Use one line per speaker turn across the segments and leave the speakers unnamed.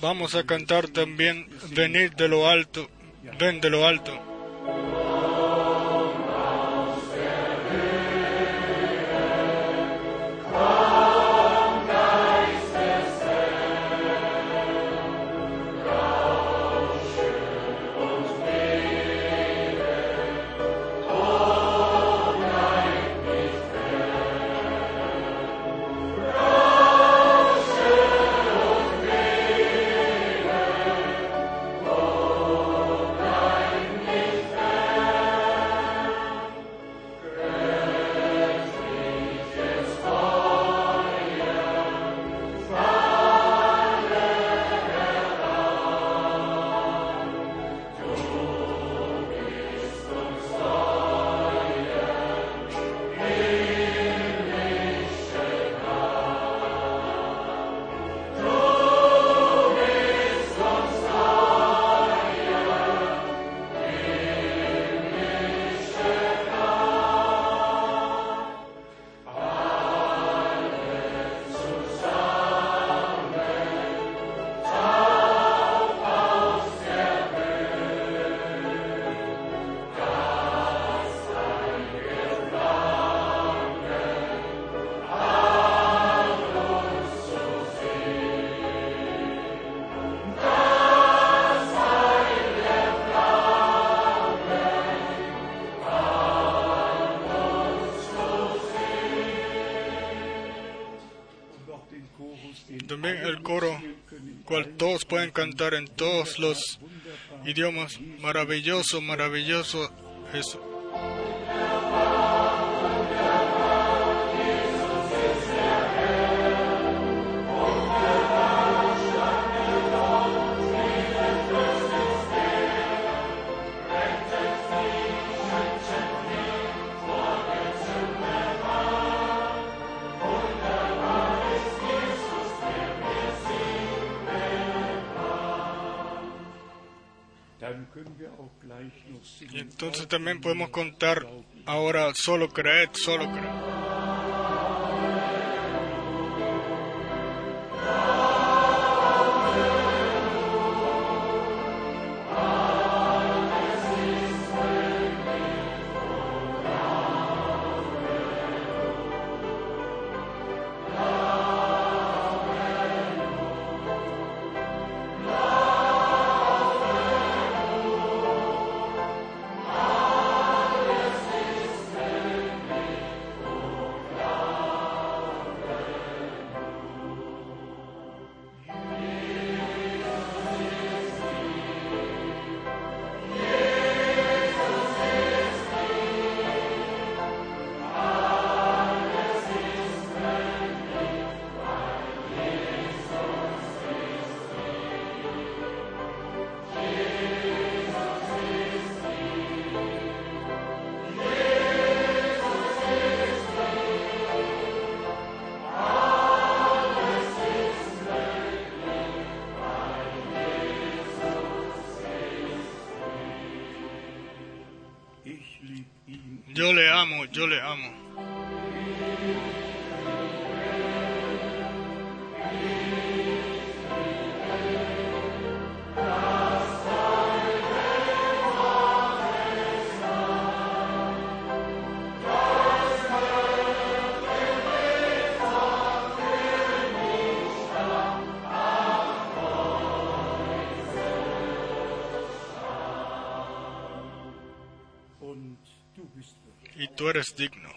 Vamos a cantar también Venid de lo alto, ven de lo alto. Cantar en todos los idiomas. Maravilloso, maravilloso Jesús. Podemos contar ahora solo creed, solo creed. Tú eres digno.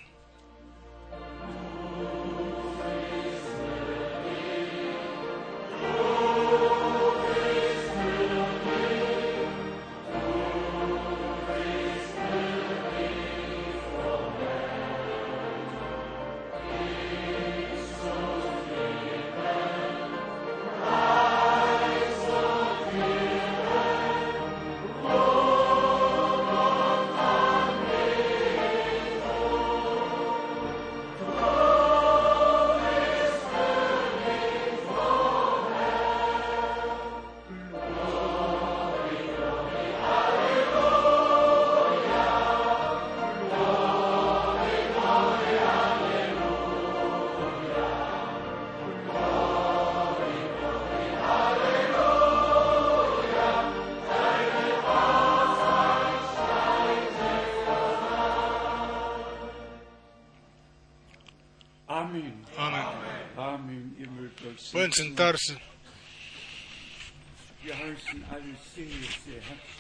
Sentarse.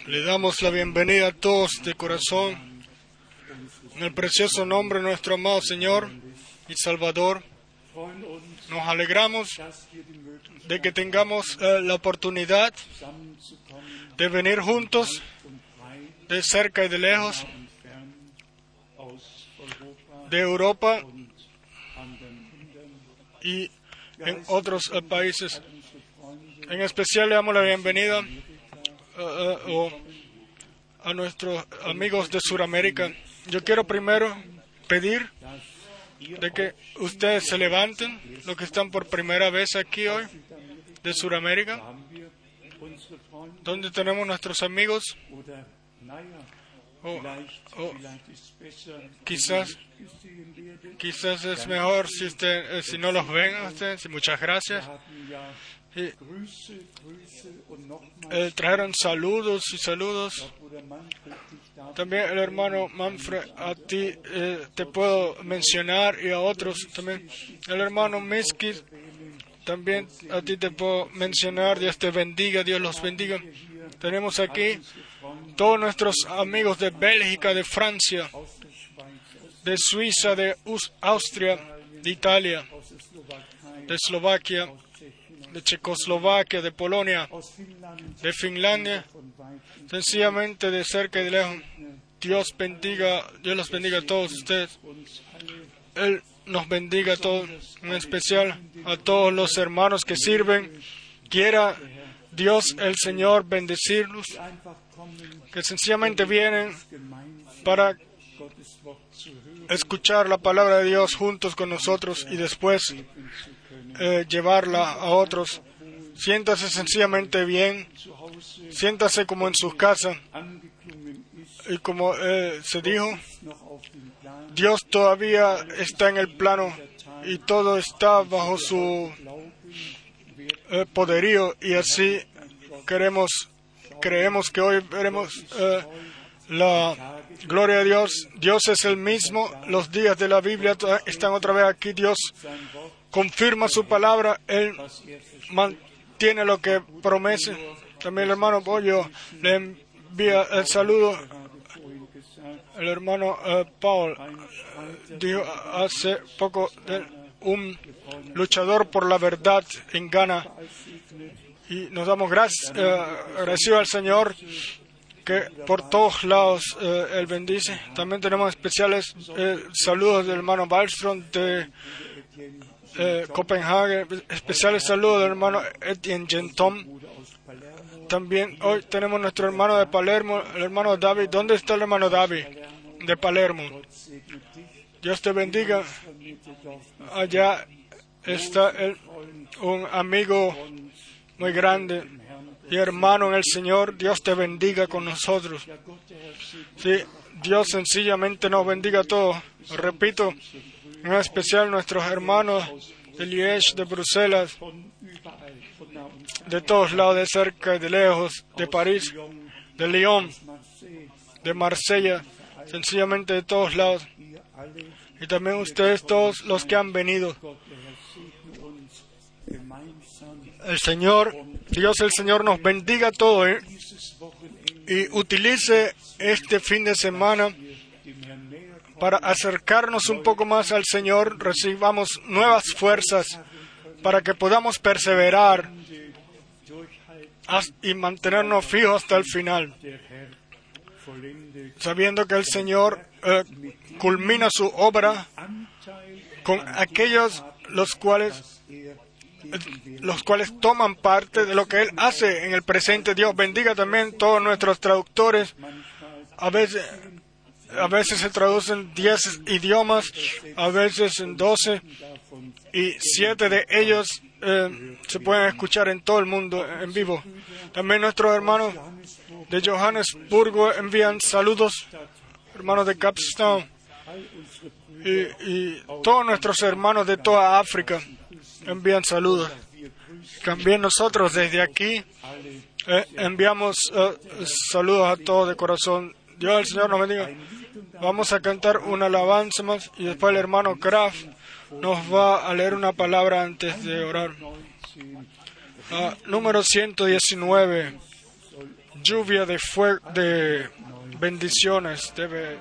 Le damos la bienvenida a todos de corazón en el precioso nombre de nuestro amado Señor y Salvador. Nos alegramos de que tengamos eh, la oportunidad de venir juntos de cerca y de lejos, de Europa y en otros eh, países. En especial le damos la bienvenida eh, eh, a nuestros amigos de Sudamérica. Yo quiero primero pedir de que ustedes se levanten, los que están por primera vez aquí hoy de Sudamérica, donde tenemos nuestros amigos. o- o quizás- quizás es mejor si, usted, eh, si no los ven a ustedes. Y muchas gracias. Y, eh, trajeron saludos y saludos. También el hermano Manfred, a ti eh, te puedo mencionar y a otros también. El hermano Miskis, también a ti te puedo mencionar. Dios te bendiga, Dios los bendiga. Tenemos aquí todos nuestros amigos de Bélgica, de Francia, de Suiza, de Us- Austria, de Italia, de Eslovaquia, de Checoslovaquia, de Polonia, de Finlandia, sencillamente de cerca y de lejos. Dios bendiga, Dios los bendiga a todos ustedes. Él nos bendiga a todos, en especial a todos los hermanos que sirven. Quiera Dios el Señor bendecirlos, que sencillamente vienen para Escuchar la palabra de Dios juntos con nosotros y después eh, llevarla a otros. Siéntase sencillamente bien, siéntase como en sus casas y como eh, se dijo, Dios todavía está en el plano y todo está bajo su eh, poderío y así queremos creemos que hoy veremos la gloria de Dios. Dios es el mismo. Los días de la Biblia están otra vez aquí. Dios confirma su palabra. Él mantiene lo que promete también el hermano Pollo le envía el saludo. El hermano eh, Paul
Streiter
dijo hace poco un luchador por la verdad en Ghana. Y nos damos gracias, eh, agradecidos al Señor que por todos lados eh, Él bendice. También tenemos especiales eh, saludos del hermano Wallström de eh, Copenhague, especiales saludos del hermano Etienne Gentom. También hoy tenemos nuestro hermano de Palermo, el hermano David. ¿Dónde está el hermano David? De Palermo. Dios te bendiga. Allá está el- un amigo muy grande y hermano en el Señor. Dios te bendiga con nosotros. Sí, Dios sencillamente nos bendiga a todos. Repito, en especial nuestros hermanos de Liège, de Bruselas, de todos lados, de cerca y de lejos, de París, de Lyon, de Marsella, sencillamente de todos lados. Y también ustedes todos los que han venido. El Señor, Dios el Señor nos bendiga a todos ¿eh? y utilice este fin de semana para acercarnos un poco más al Señor, recibamos nuevas fuerzas para que podamos perseverar y mantenernos fijos hasta el final, sabiendo que el Señor eh, culmina su obra con aquellos los cuales los cuales toman parte de lo que Él hace en el presente. Dios bendiga también todos nuestros traductores. A veces, a veces se traducen 10 idiomas, a veces en 12,
davon
y siete de ellos eh, se pueden escuchar en todo el mundo en vivo. También nuestros hermanos de Johannesburgo envían saludos, hermanos de Capstown, y, y todos nuestros hermanos de toda África envían saludos. También nosotros desde aquí eh, enviamos eh, saludos a todos de corazón. Dios el Señor nos bendiga. Vamos a cantar una alabanza y después el hermano Kraft nos va a leer una palabra antes de orar.
19.
Ah, número 119. Lluvia de de bendiciones debe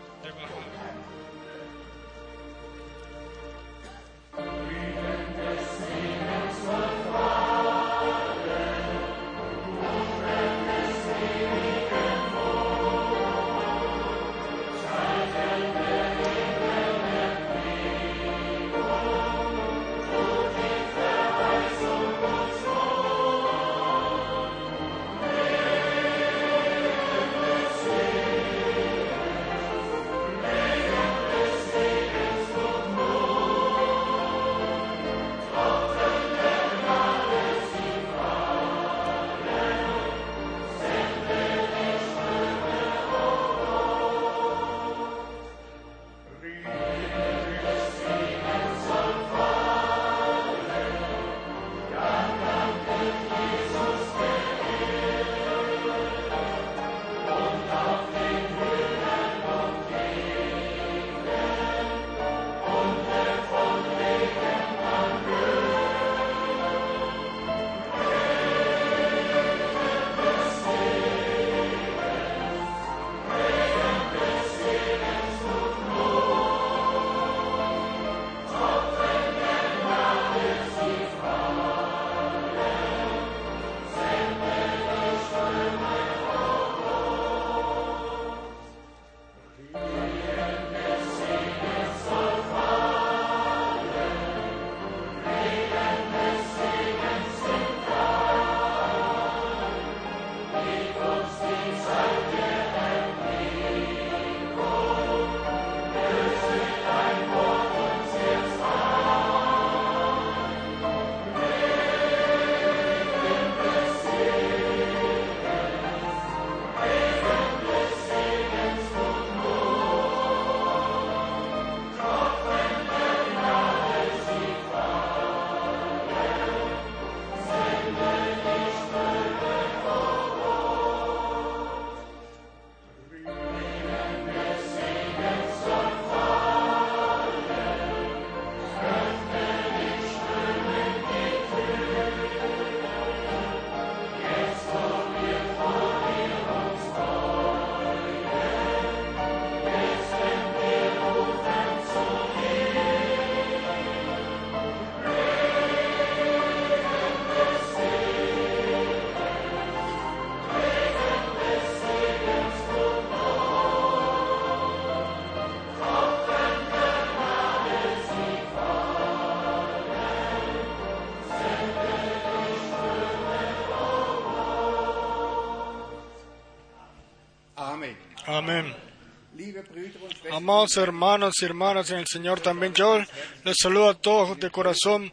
Amados hermanos y hermanas en el Señor, también yo les saludo a todos de corazón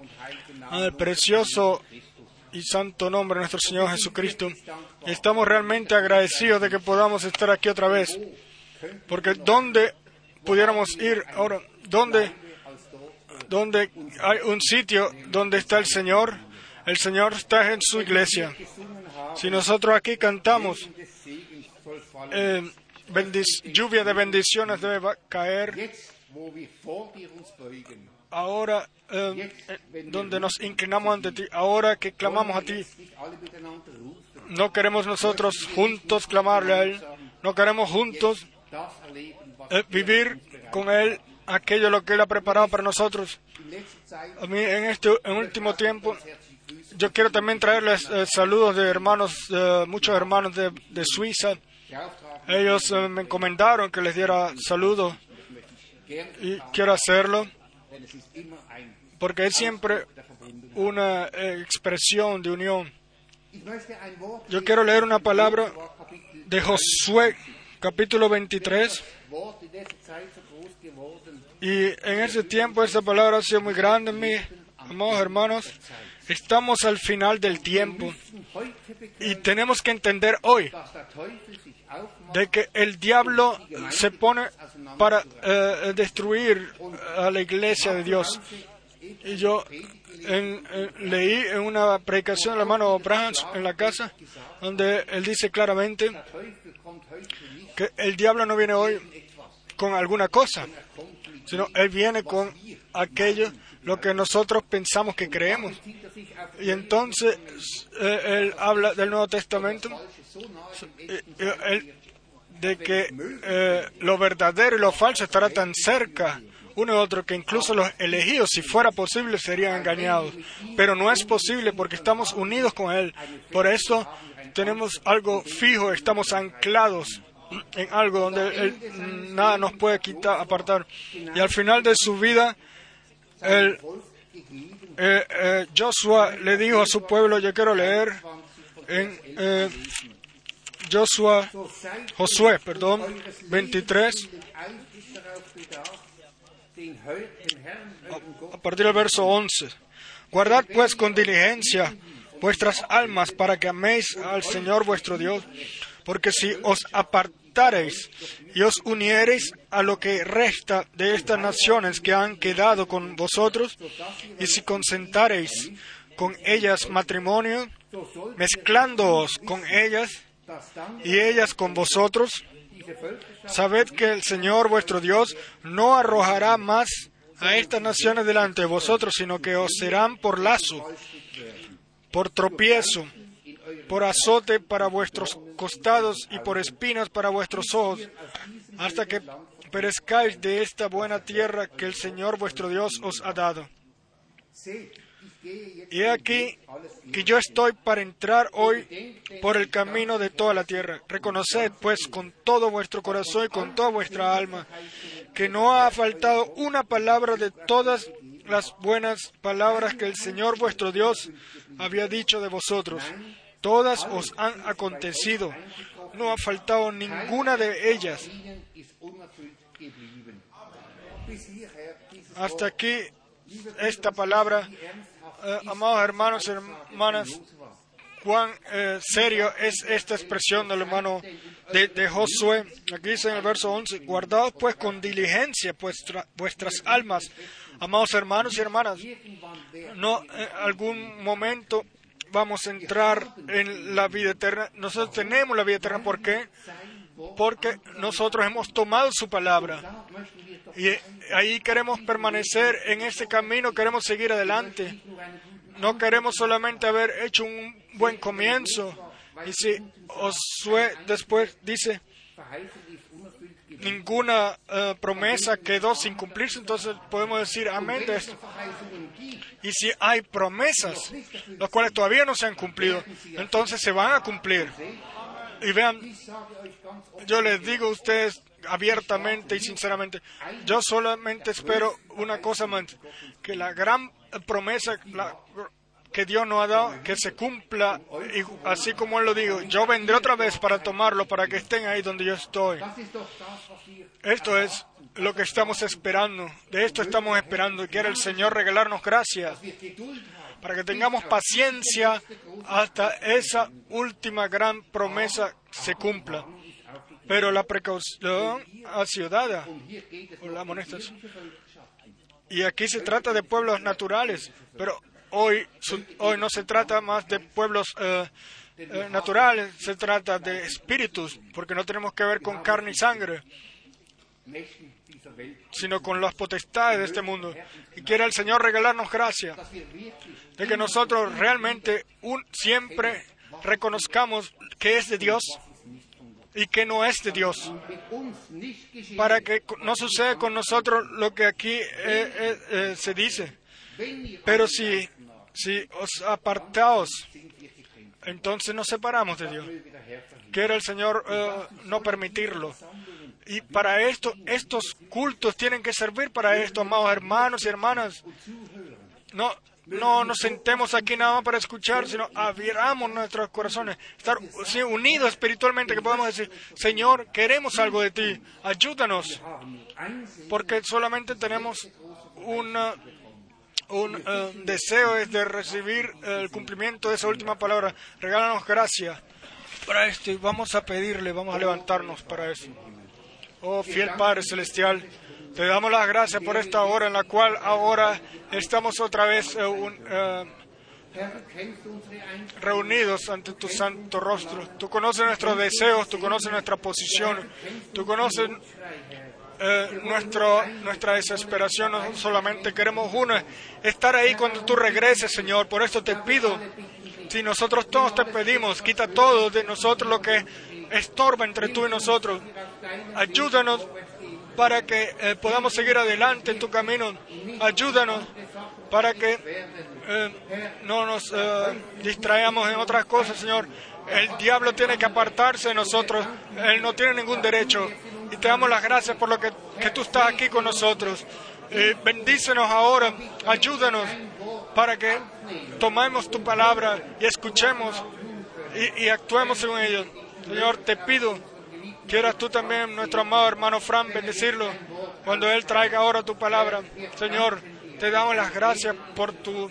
el precioso y santo nombre de nuestro Señor Jesucristo. Estamos realmente agradecidos de que podamos estar aquí otra vez. Porque ¿dónde pudiéramos ir ahora? ¿Dónde, dónde hay un sitio donde está el Señor? El Señor está en su iglesia. Si nosotros aquí cantamos, eh, lluvia de bendiciones debe caer. Ahora eh, eh, donde nos inclinamos ante ti, ahora que clamamos a ti, no queremos nosotros juntos clamarle a Él, no queremos juntos eh, vivir con Él aquello lo que Él ha preparado para nosotros. A mí en este en último tiempo, yo quiero también traerles eh, saludos de hermanos, eh, muchos hermanos de, de Suiza. Ellos eh, me encomendaron que les diera saludos y quiero hacerlo porque es siempre una eh, expresión de unión. Yo quiero leer una palabra de Josué, capítulo 23.
Wort in dieser Zeit so groß geworden,
Y en ese tiempo esa palabra ha sido muy grande en mí. Amados hermanos, estamos al final del tiempo y tenemos que entender hoy de que el diablo se pone para eh, destruir a la iglesia de Dios. Y yo leí en una predicación del hermano Branch en la casa, donde él dice claramente que el diablo no viene hoy con alguna cosa, sino Él viene con aquello lo que nosotros pensamos que creemos. Y entonces eh, Él habla del Nuevo Testamento eh, eh, él- de que eh, lo verdadero y lo falso estará tan cerca uno y otro que incluso los elegidos, si fuera posible, serían engañados. Pero no es posible porque estamos unidos con Él. Por eso tenemos algo fijo, estamos anclados en algo donde Él, nada nos puede quitar, apartar. Y al final de su vida, Él, eh, eh, Joshua le dijo a su pueblo, yo quiero leer en eh, Joshua, Josué, perdón, 23, a partir del verso 11. Guardad pues con diligencia vuestras almas para que améis al Señor vuestro Dios, porque si os apartareis y os uniereis a lo que resta de estas naciones que han quedado con vosotros, y si consentareis con ellas matrimonio, mezclándoos con ellas y ellas con vosotros, sabed que el Señor vuestro Dios no arrojará más a estas naciones delante de vosotros, sino que os serán por lazo, por tropiezo, por azote para vuestros costados y por espinas para vuestros ojos, hasta que perezcáis de esta buena tierra que el Señor vuestro Dios os ha dado. He aquí que yo estoy para entrar hoy por el camino de toda la tierra. Reconoced, pues, con todo vuestro corazón y con toda vuestra alma, que no ha faltado una palabra de todas las buenas palabras que el Señor vuestro Dios había dicho de vosotros. Todas os han acontecido. No ha faltado ninguna de ellas. Hasta aquí esta palabra, eh, amados hermanos y hermanas, cuán eh, serio es esta expresión del hermano de, de Josué. Aquí dice en el verso 11, guardaos pues con diligencia vuestra- vuestras almas, amados hermanos y hermanas. No, en algún momento vamos a entrar en la vida eterna. Nosotros tenemos la vida eterna. ¿Por qué? Porque nosotros hemos tomado su palabra. Y ahí queremos permanecer en ese camino, queremos seguir adelante. No queremos solamente haber hecho un buen comienzo. Y si Josué después dice, ninguna eh, promesa quedó sin cumplirse, entonces podemos decir amén de esto. Y si hay promesas, las cuales todavía no se han cumplido, entonces se van a cumplir. Y vean, yo les digo a ustedes abiertamente y sinceramente, yo solamente espero una cosa más, que la gran promesa que Dios nos ha dado, que se cumpla, y así como Él lo dijo, yo vendré otra vez para tomarlo, para que estén ahí donde yo estoy. Esto es lo que estamos esperando, de esto estamos esperando, y quiere el Señor regalarnos gracias para que tengamos paciencia hasta esa última gran promesa se cumpla. Pero la precaución ha sido dada, o la amonestación. Y aquí se trata de pueblos naturales, pero hoy, hoy no se trata más de pueblos eh, eh, naturales, se trata de espíritus, porque no tenemos que ver con carne y sangre, sino con las potestades de este mundo. Y quiere el Señor regalarnos gracia, de que nosotros realmente siempre reconozcamos que es de Dios y que no es de Dios, para que no suceda con nosotros lo que aquí eh, eh, eh, se dice. Pero si, si os apartaos, entonces nos separamos de Dios. Quiere el Señor no permitirlo. Y para esto, estos cultos tienen que servir para esto, amados hermanos y hermanas. No, no nos sentemos aquí nada más para escuchar, sino abramos nuestros corazones, estar unidos espiritualmente, que podamos decir, Señor, queremos algo de ti, ayúdanos, porque solamente tenemos una- un eh, deseo es de recibir el cumplimiento de esa última palabra. Regálanos gracia para esto y vamos a pedirle, vamos a levantarnos para eso. Oh fiel Padre Celestial, te damos las gracias por esta hora en la cual ahora estamos otra vez eh, eh, reunidos ante tu santo rostro. Tú conoces nuestros deseos, tú conoces nuestra posición, tú conoces eh, nuestro, nuestra desesperación. No solamente queremos uno, estar ahí cuando tú regreses, Señor. Por eso te pido, si nosotros todos te pedimos, quita todo de nosotros lo que estorba entre tú y nosotros. Ayúdanos para que eh, podamos seguir adelante en tu camino. Ayúdanos para que eh, no nos eh, distraigamos en otras cosas, Señor. El diablo tiene que apartarse de nosotros. Él no tiene ningún derecho. Y te damos las gracias por lo que, que tú estás aquí con nosotros. Bendícenos ahora. Ayúdanos para que tomemos tu palabra y escuchemos y, y actuemos según ellos. Señor, te pido, quieras tú también, nuestro amado hermano Fran, bendecirlo cuando él traiga ahora tu palabra. Señor, te damos las gracias por tu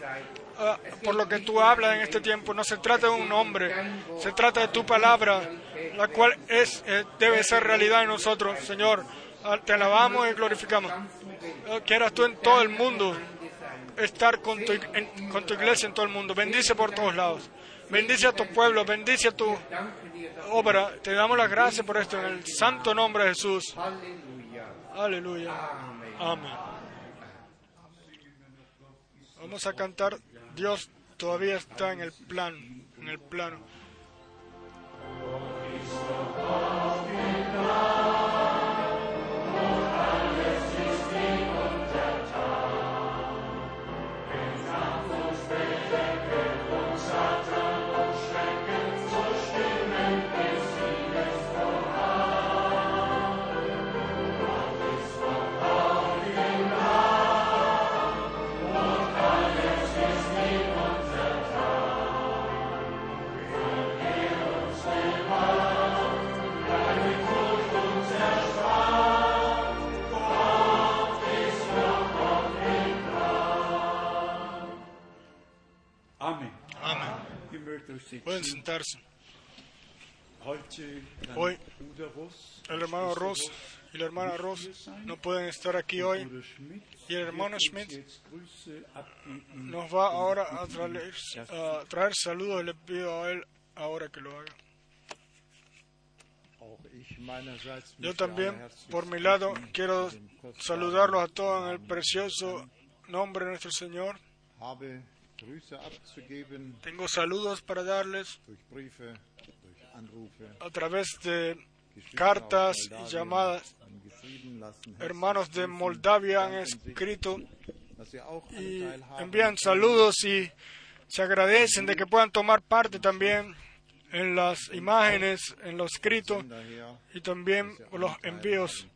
ah, por lo que tú hablas en este tiempo. No se trata de un hombre, se trata de tu palabra, la cual es eh, debe ser realidad en nosotros, Señor. Ah, Te alabamos y glorificamos. Ah, Quieras tú en todo el mundo estar con tu, con tu iglesia en todo el mundo. Bendice por todos lados. Bendice a tu pueblo, bendice a tu obra. Te damos las gracias por esto en el santo nombre de Jesús. Aleluya. Amén. Vamos a cantar. Dios todavía está en el plan, en el plano. Pueden sentarse. Hoy el hermano Ross y la hermana Ross no pueden estar aquí hoy. Y el hermano Schmidt nos va ahora a traer, a traer saludos. Le pido a él ahora que lo haga. Yo también, por mi lado, quiero saludarlos a todos en el precioso nombre de nuestro Señor. Tengo saludos para darles a través de cartas y llamadas. Hermanos de Moldavia han escrito y envían saludos y se agradecen de que puedan tomar parte también en las imágenes, en lo escrito y también los envíos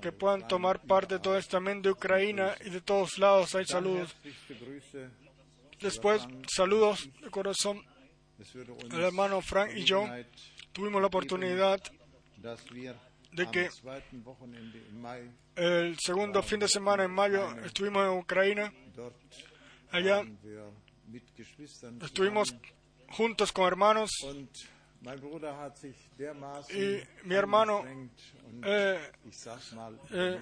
que puedan tomar parte todo esto también de Ucrania y de todos lados. Hay saludos. Después, saludos de corazón. El hermano Frank y yo tuvimos la oportunidad de que el segundo fin de semana en mayo estuvimos en Ucrania. Allá estuvimos juntos con hermanos. Y mi hermano, eh, eh,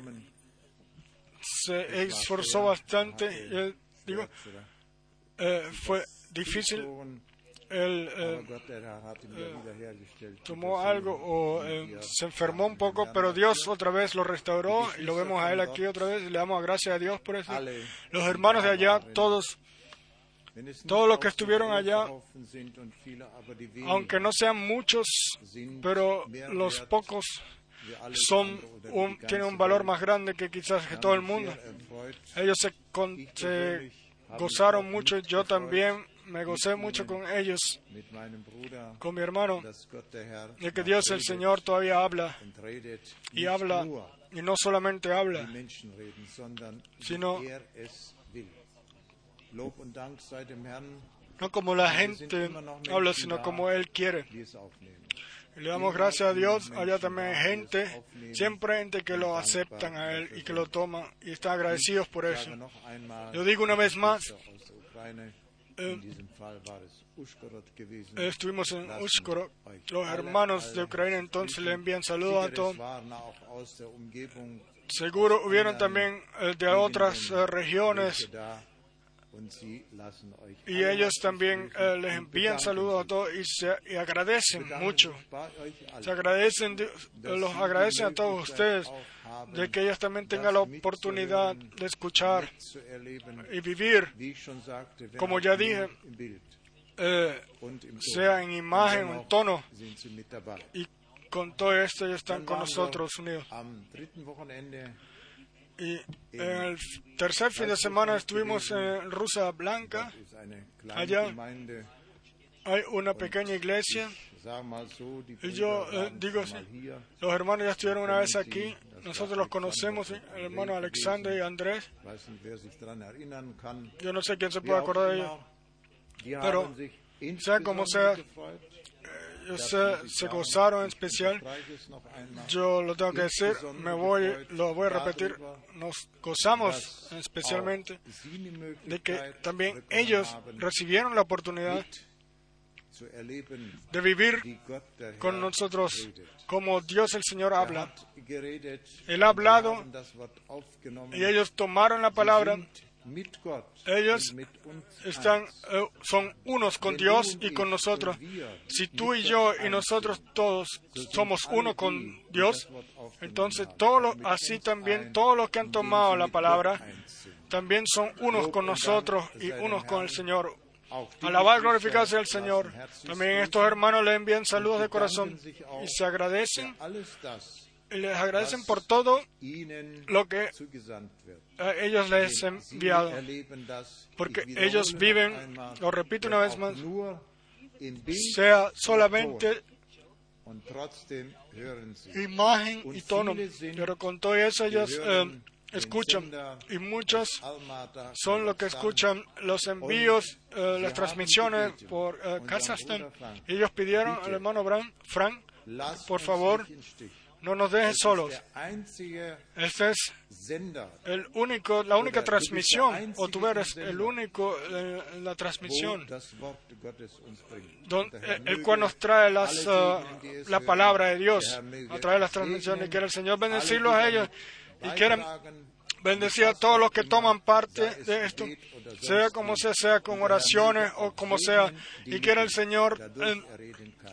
se esforzó bastante. Eh, fue difícil. Él eh,
ihn wieder wiederhergestellt.
tomó algo o eh, se enfermó un poco, pero. Dios otra vez lo restauró y lo vemos a él aquí otra vez y le damos gracias a Dios por eso. Los hermanos de allá, todos, todos los que estuvieron allá, aunque no sean muchos, pero los pocos son un, tienen un valor más grande que quizás que todo el mundo. Ellos se, con- se gozaron mucho, yo también me gocé mucho con ellos, con mi hermano, de que Dios el Señor todavía habla y habla y no solamente habla, Sino-
er
no como la gente habla, sino como Él quiere. Le damos gracias a Dios. Allá también hay gente, siempre gente que lo aceptan a Él y que lo toman y están agradecidos por eso. Yo digo una vez más, eh. Estuvimos en
euch
Los hermanos de Ucrania entonces le envían saludos a todos. Seguro hubieron también eh, de otras eh, regiones y ellos también eh, les envían saludos a todos y, se, y agradecen mucho. Se agradecen, los agradecen a todos ustedes de que ellos también tengan la oportunidad de escuchar y vivir, Como ya dije, eh, sea en imagen o en tono, y con todo esto ellos están con nosotros unidos. Y en el tercer fin de semana estuvimos en Rusa Blanca. Allá. Hay una pequeña iglesia. Y yo eh, digo, los hermanos ya estuvieron una vez aquí. Nosotros los conocemos, ¿sí? el hermano Alexander y Andrés. Yo no sé quién se puede acordar de ellos. Pero, sea como sea, se, se gozaron en especial. Yo lo tengo que decir, me voy, lo voy a repetir. Nos gozamos especialmente de que también ellos recibieron la oportunidad de vivir con nosotros como Dios el Señor habla. Él ha hablado. Y ellos tomaron la palabra, Ellos están, eh, son unos con Dios y con nosotros. Si tú y yo y nosotros todos somos uno con Dios, entonces así también todos los que han tomado la palabra también son unos con nosotros y unos con el Señor. Alabar el
lassen
Señor. También estos hermanos le envían saludos de corazón y se agradecen, les agradecen por todo lo que eh, ellos les han enviado. Porque ellos viven, lo repito una vez más, sea solamente imagen y tono, pero con todo eso ellos eh, escuchan y muchos son los que escuchan los envíos, eh, las transmisiones por eh, Kazajstán. Ellos pidieron al hermano Frank, por favor. No nos dejes solos. Este es el único, la única transmisión, o tú eres el único, eh, la transmisión,
das Wort Gottes uns bringt.
don-
Der Herr
eh, el cual nos trae las, eh, la palabra de Dios a través de las transmisiones. Quiere el Señor bendecirlos a ellos y quieren bendecir a todos los que toman parte de esto, sea como sea, sea con oraciones o como sea, y quiera el Señor eh,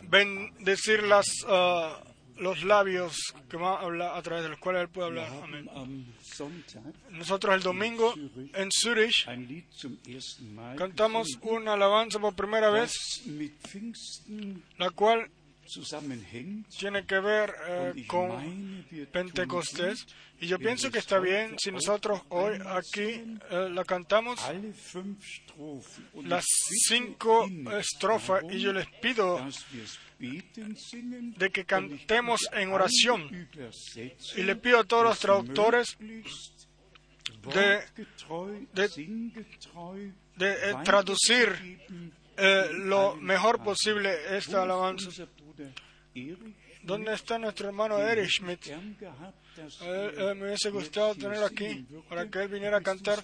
bendecir las, ah, los labios que va a hablar a través de los cuales Él puede hablar. Amén. Nosotros el domingo en Zurich cantamos una alabanza por primera vez, la cual tiene que ver eh, con Pentecostés. Y yo pienso que está bien si nosotros hoy aquí eh, la cantamos las cinco estrofas y yo les pido de que cantemos en oración. Y le pido a todos los traductores de- de- de eh, traducir eh, lo mejor posible esta alabanza. ¿Dónde está nuestro hermano Erich Schmidt? me hubiese gustado tenerlo aquí para que él viniera a cantar.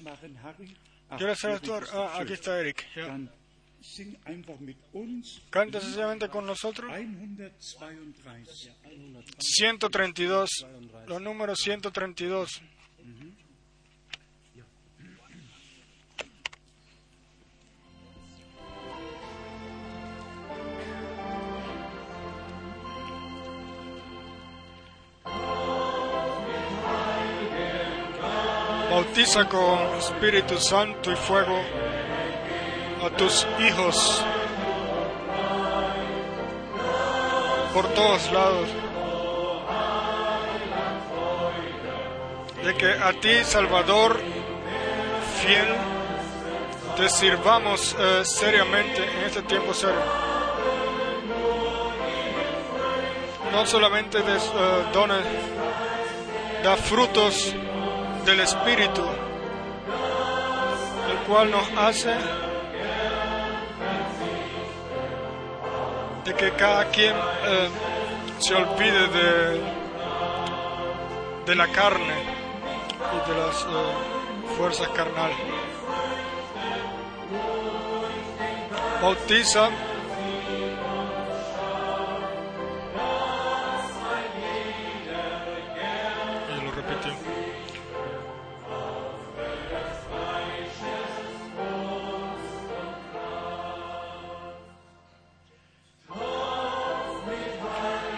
¿Quieres ser Ah, aquí está Eric. ya. Canta sencillamente con nosotros.
132.
132, los números 132. Bautiza con Espíritu Santo y fuego a tus hijos por todos lados. de que a ti, Salvador, fiel, te sirvamos eh, seriamente en este tiempo serio. No solamente de eh, dones, da frutos del Espíritu, el cual nos hace que cada quien eh, se olvide de, de la carne y de las eh, fuerzas carnales. Bautiza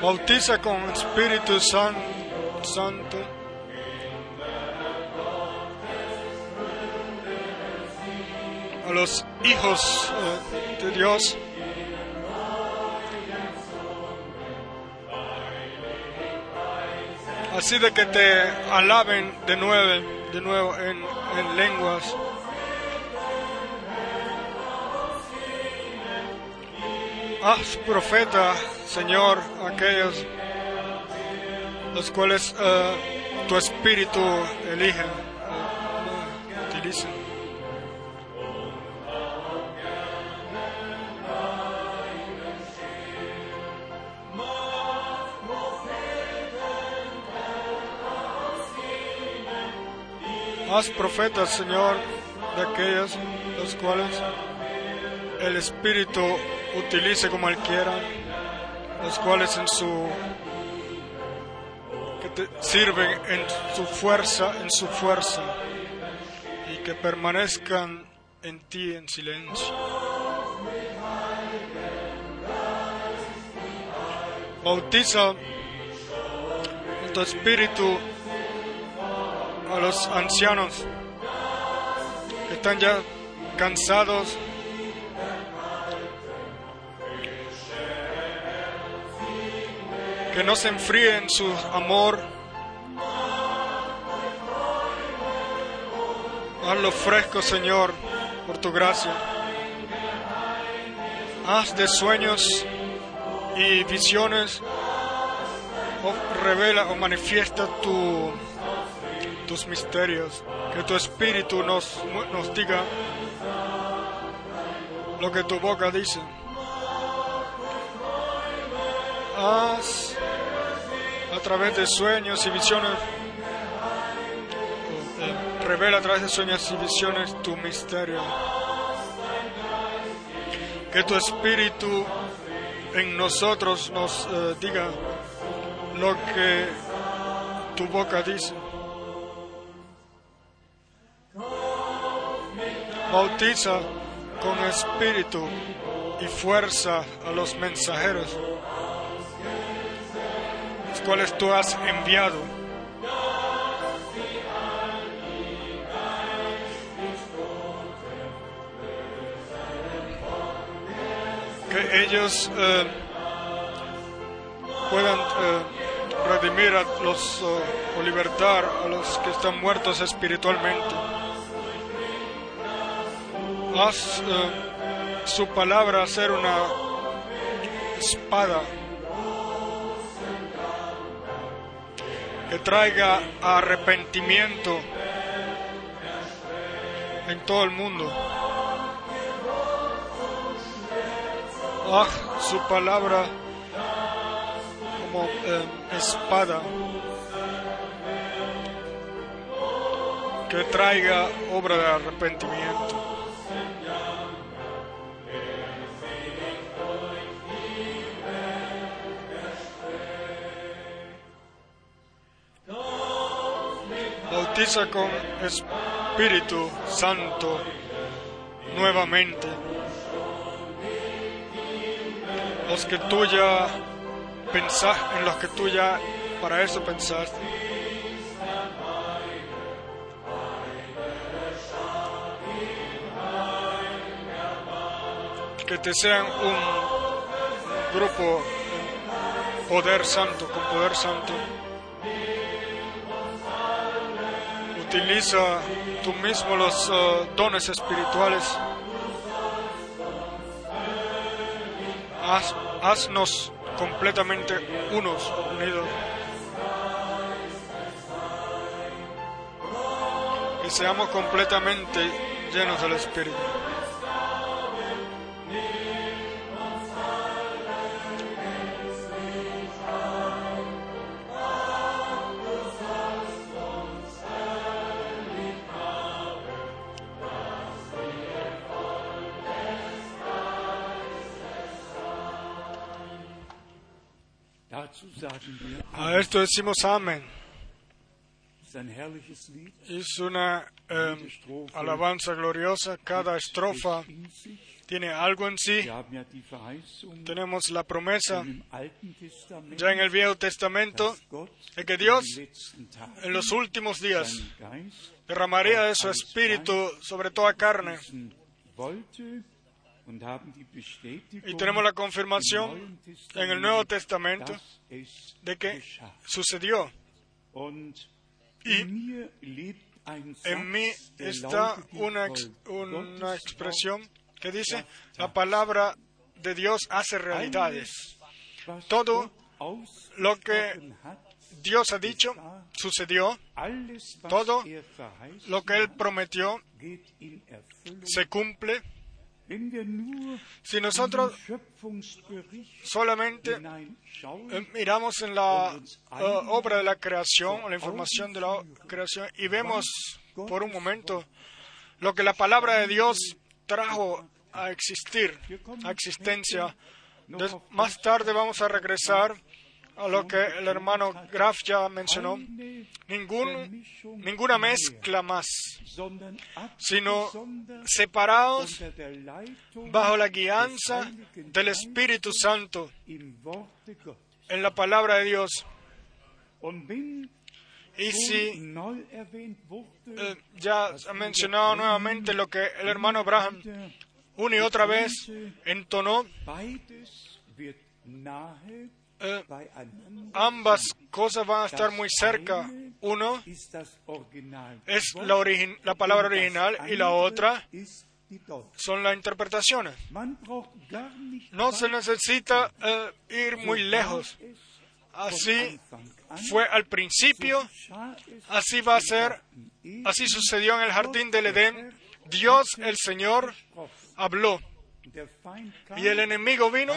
Bautiza con Espíritu San- Santo. A los hijos eh, de Dios. Así de que te alaben de nuevo, de nuevo en, en lenguas. Haz profeta, Señor, aquellos los cuales eh, tu espíritu elige, eh, utiliza. Haz profetas, Señor, de aquellos los cuales el Espíritu utilice como Él quiera, los cuales en su que te sirven en su fuerza, en su fuerza, y que permanezcan en ti en silencio. Bautiza en tu espíritu a los ancianos que están ya cansados que no se enfríen su amor. Hazlo fresco, Señor, por tu gracia. Haz de sueños y visiones, revela o manifiesta tu, tus misterios. Que tu espíritu nos, nos diga lo que tu boca dice. Haz a través de sueños y visiones, eh, revela a través de sueños y visiones tu misterio. Que tu espíritu en nosotros nos eh, diga lo que tu boca dice. Bautiza con espíritu y fuerza a los mensajeros cuales tú has enviado. Que ellos eh, puedan eh, redimir a los o libertar a los que están muertos espiritualmente. Haz eh, su palabra ser una espada que traiga arrepentimiento en todo el mundo. Ah, su palabra como eh, espada que traiga obra de arrepentimiento. Bautiza con Espíritu Santo nuevamente. Los que tú ya pensaste, en los que tú ya para eso pensaste. Que te sean un grupo poder santo, con poder santo. Utiliza tú mismo los uh, dones espirituales. Haz, haznos completamente unos, unidos. Que seamos completamente llenos del Espíritu. Esto decimos amén. Es una eh, alabanza gloriosa. Cada estrofa tiene algo en sí. Tenemos la promesa ya en el Viejo Testamento de que Dios en los últimos días derramaría de su espíritu sobre toda carne. Y tenemos la confirmación en el Nuevo
Testament,
Testamento de que sucedió. Y En mí está una, una expresión que dice, la palabra de Dios hace realidades. Todo lo que Dios ha dicho, sucedió, todo
er
lo que Él prometió se cumple. Si nosotros solamente eh, miramos en la eh, obra de la creación, la información de la creación, y vemos por un momento lo que la palabra de Dios trajo a existir, a existencia. Des- más tarde vamos a regresar a lo que el hermano Graf ya mencionó. ninguna mezcla más, sino separados bajo la guianza del Espíritu Santo en la palabra de Dios. Y si eh, ya ha mencionado nuevamente lo que el hermano Abraham una y otra vez entonó, eh, ambas cosas van a estar muy cerca. Uno es la, palabra original y la otra son las interpretaciones. No se necesita eh, ir muy lejos. Así fue al principio, así va a ser, así sucedió en el jardín del Edén. Dios, el Señor, habló y el enemigo vino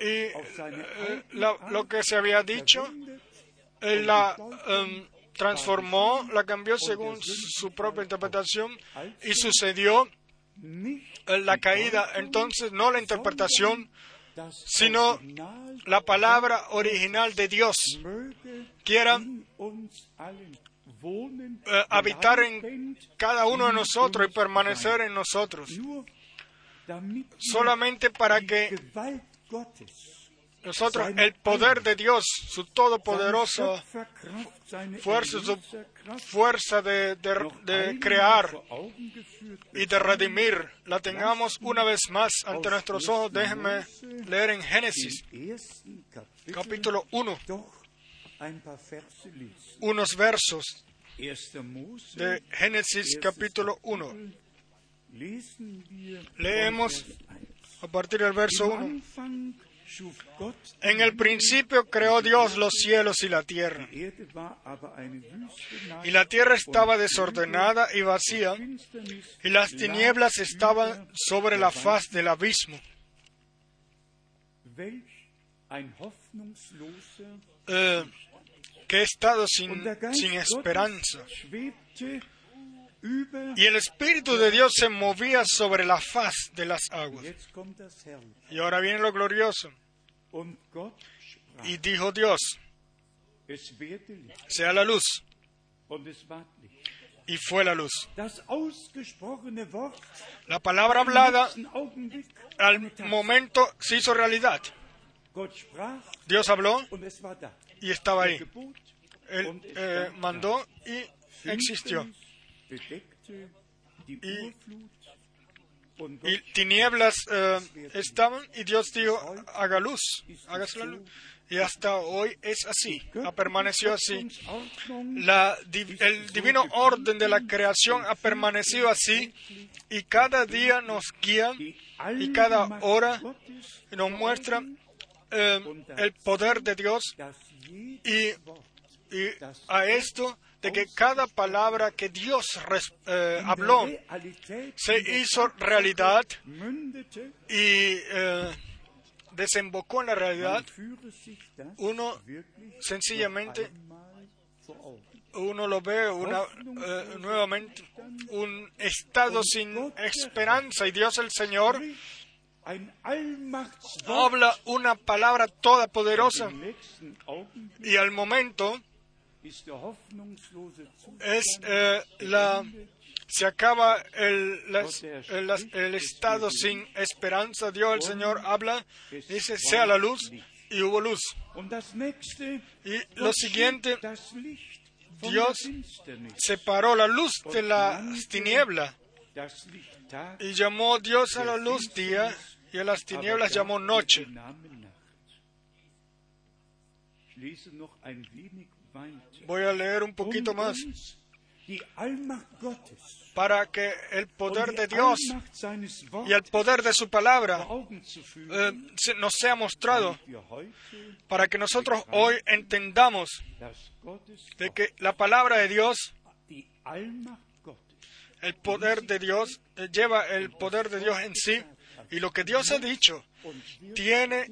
y eh, la-
Art
lo que se había dicho, él la em, transformó, la cambió según su propia interpretación y sucedió eh, la caída. Entonces, no la interpretación, sino la palabra original de Dios quiera eh, habitar en cada uno de nosotros y permanecer en nosotros, solamente para que nosotros, el poder de Dios, su
seine
fuerza, su fuerza de, de- de crear y de redimir, la tengamos una vez más ante nuestros ojos. Déjenme leer en Génesis, capítulo 1,
doch ein paar Verse lesen.
unos versos
1. Mose,
de Génesis capítulo 1.
lesen wir
Leemos
von Vers 1.
A partir del verso
Am
1.
Anfang schuf Gott
En el principio creó Dios los cielos y la tierra. Y la tierra estaba desordenada y vacía, y las tinieblas estaban sobre la faz del abismo. Eh, que estado sin esperanza. Y el Espíritu de Dios se movía sobre la faz de las aguas. Y ahora viene lo glorioso. Y dijo Dios, sea la luz. Y fue la luz. La palabra hablada al momento se hizo realidad. Dios habló y estaba ahí. Él eh, mandó y existió. Y- Y tinieblas eh, estaban y Dios dijo, haga luz, hágase la luz. Y hasta hoy es así, ha permanecido así. La el divino orden de la creación ha permanecido así y cada día nos guía y cada hora nos muestra eh, el poder de Dios y, y a esto de que cada palabra que Dios eh, habló se hizo realidad y eh, desembocó en la realidad, uno sencillamente uno lo ve una, eh, nuevamente un estado sin esperanza y Dios el Señor habla una palabra todopoderosa y al momento es eh, la se acaba el, las- el, las- el estado sin esperanza. Dios el Señor habla, dice sea la luz y hubo luz. Y lo siguiente, Dios separó la luz de la tiniebla y llamó Dios a la luz día y a las tinieblas llamó noche. Voy a leer un poquito más. Para que el poder de Dios y el poder de su palabra eh, nos sea mostrado. Para que nosotros hoy entendamos de que la palabra de Dios, el poder de Dios, eh, lleva el poder de Dios en sí. Y lo que Dios ha dicho tiene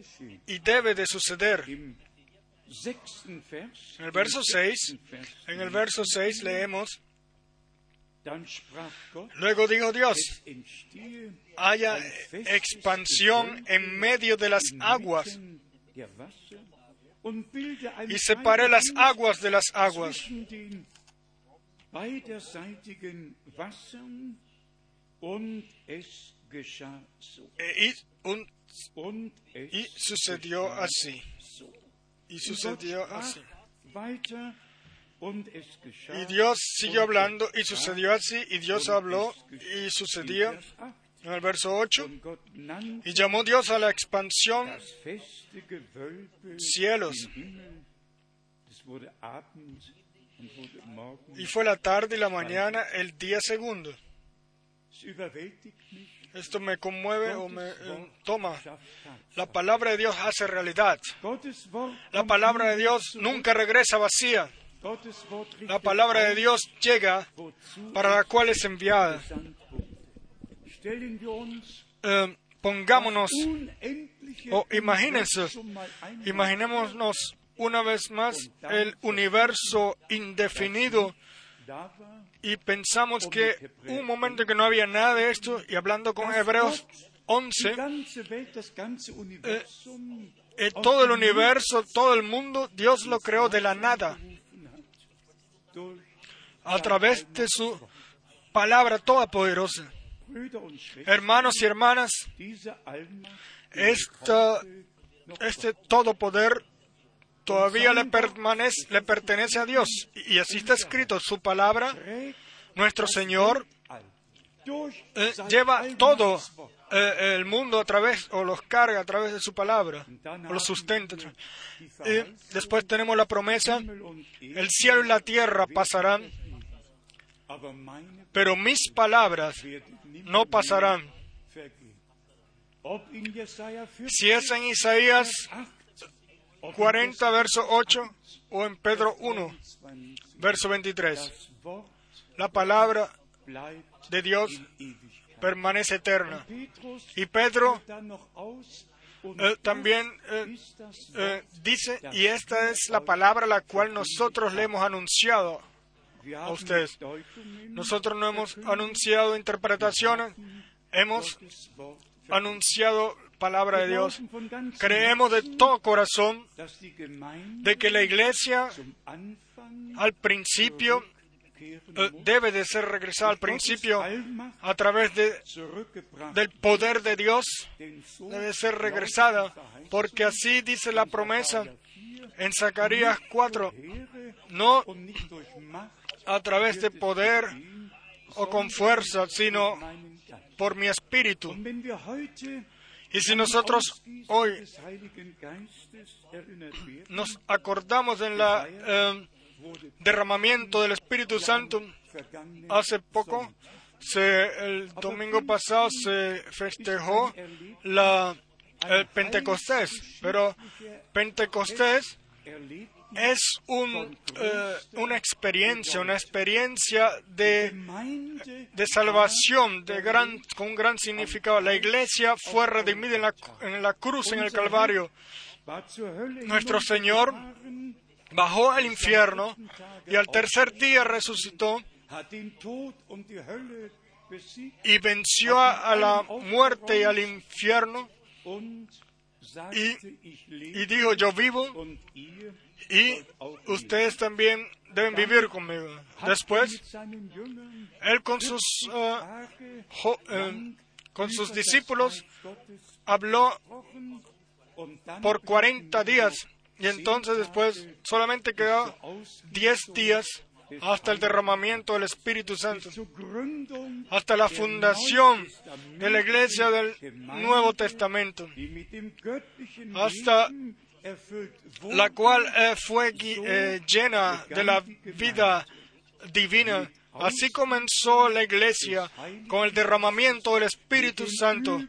y debe de suceder. En el verso
im
6,
sechsten Vers
en el verso 6 leemos, luego dijo Dios, haya expansión en medio de las aguas y separé las aguas de las aguas. E- y, un- y sucedió así. Y sucedió así. Y Dios siguió hablando y sucedió así. Y Dios habló y
8,
En el verso 8.
Und Gott nannte
Y llamó Dios a la expansión Cielos. y fue la tarde y la mañana el día segundo. Esto me conmueve o me eh,
Wort
toma. La palabra de Dios hace realidad. La palabra de Dios nunca regresa vacía. La palabra de Dios llega para la cual es enviada. Eh, pongámonos o imagínense, imaginémonos una vez más el universo indefinido y pensamos que un momento que no había nada de esto y hablando con Hebreos
die
11,
ganze Welt, das ganze Universum
eh,
aus
todo el universo, todo el mundo, Dios lo creó de la nada a través de su palabra todopoderosa. Hermanos y hermanas, esta, este todo poder todavía le, pertenece a Dios. Y así está escrito, su palabra, nuestro Señor, eh, lleva todo eh, el mundo a través, o los carga a través de su palabra, o los sustenta. después tenemos la promesa, el cielo y la tierra pasarán, pero mis palabras no pasarán.
vergehen. Ob in Jesaja 14,
Si es en Isaías
8, ob in
40, verso 8, o en Pedro 1,
20,
verso 23,
das Wort
la palabra de Dios permanece eterna. Y Pedro eh, también eh, eh, dice, y esta es la palabra la cual nosotros le hemos anunciado. A ustedes. Nosotros no hemos anunciado interpretaciones, hemos anunciado palabra de Dios. Creemos de todo corazón de que la iglesia al principio eh, debe de ser regresada al principio a través del poder de Dios, debe ser regresada, porque así dice la promesa
Sacharja 4,
en Zacarías 4,
Heere
no a través de poder o con fuerza, sino por mi espíritu. Y si nosotros hoy nos acordamos en la eh, derramamiento del Espíritu Santo, hace poco, se, el domingo pasado se festejó la, el Pentecostés, pero Pentecostés es un, eh, una experiencia, una experiencia de, de salvación de gran, con un gran significado. La iglesia fue redimida en la, en la cruz, en el Calvario. Nuestro Señor bajó al infierno y al tercer día resucitó y venció a la muerte y al infierno
lebe
y dijo, yo vivo y ustedes también deben vivir conmigo. Después, él con sus, eh, con sus discípulos habló por 40 días y entonces después solamente quedó 10 días hasta el derramamiento del Espíritu Santo, hasta la fundación de la iglesia del Nuevo Testamento, hasta la cual eh, fue eh, llena de la vida divina. Así comenzó la iglesia con el derramamiento del Espíritu Santo,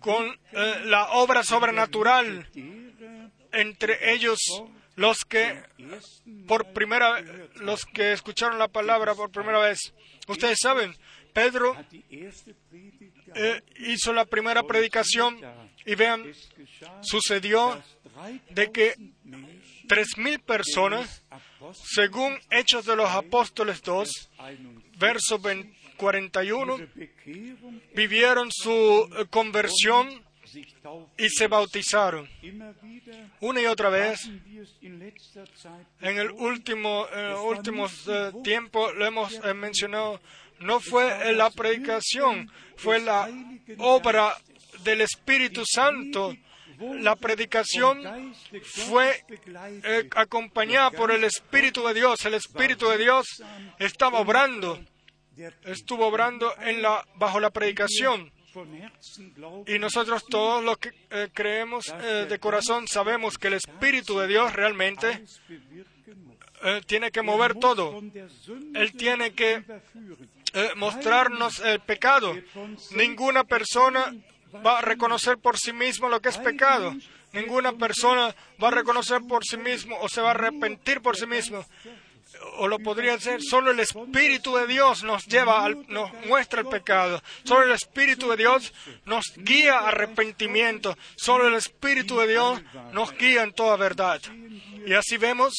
con eh, la obra sobrenatural entre ellos los que por primera los que escucharon la palabra por primera vez. Ustedes saben, Pedro eh, hizo la primera predicación y vean, sucedió de que
3000 Menschen
tres mil personas, según Hechos de los Apóstoles 2,
41
verso 20 41,
ihre Bekehrung
vivieron su eh, conversión. Y se bautizaron. Una y otra vez, en el último últimos eh, tiempo lo hemos eh, mencionado no fue la predicación fue la obra del Espíritu Santo. La predicación fue eh, acompañada por el Espíritu de Dios. El Espíritu de Dios estaba obrando estuvo obrando en la bajo la predicación y nosotros todos los que eh, creemos eh, de corazón sabemos que el Espíritu de Dios realmente eh, tiene que mover todo Él tiene que mostrarnos el pecado. Ninguna persona va a reconocer por sí mismo lo que es pecado. Ninguna persona va a reconocer por sí mismo o se va a arrepentir por sí mismo. O lo podría hacer. Solo el Espíritu de Dios nos lleva, al- nos muestra el pecado. Solo el Espíritu de Dios nos guía a arrepentimiento. Solo el Espíritu de Dios nos guía en toda verdad. Y así vemos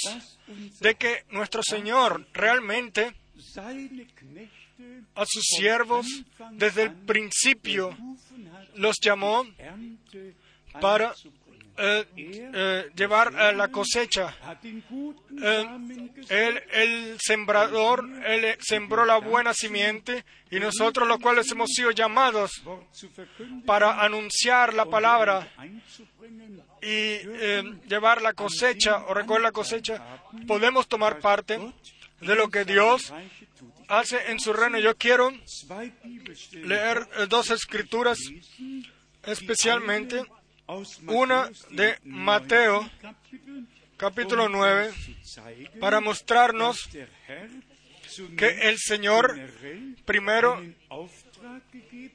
de que nuestro Señor realmente a sus siervos desde el principio los llamó para. Eh, eh, llevar eh, la cosecha. Él, el sembrador, él sembró la buena simiente y nosotros los cuales hemos sido llamados para anunciar la palabra y llevar la cosecha o recoger la cosecha, podemos tomar parte de lo que Dios hace en su reino. Yo quiero leer dos escrituras especialmente una de Mateo, capítulo
um
9,
uns zu zeigen,
para mostrarnos que el Señor primero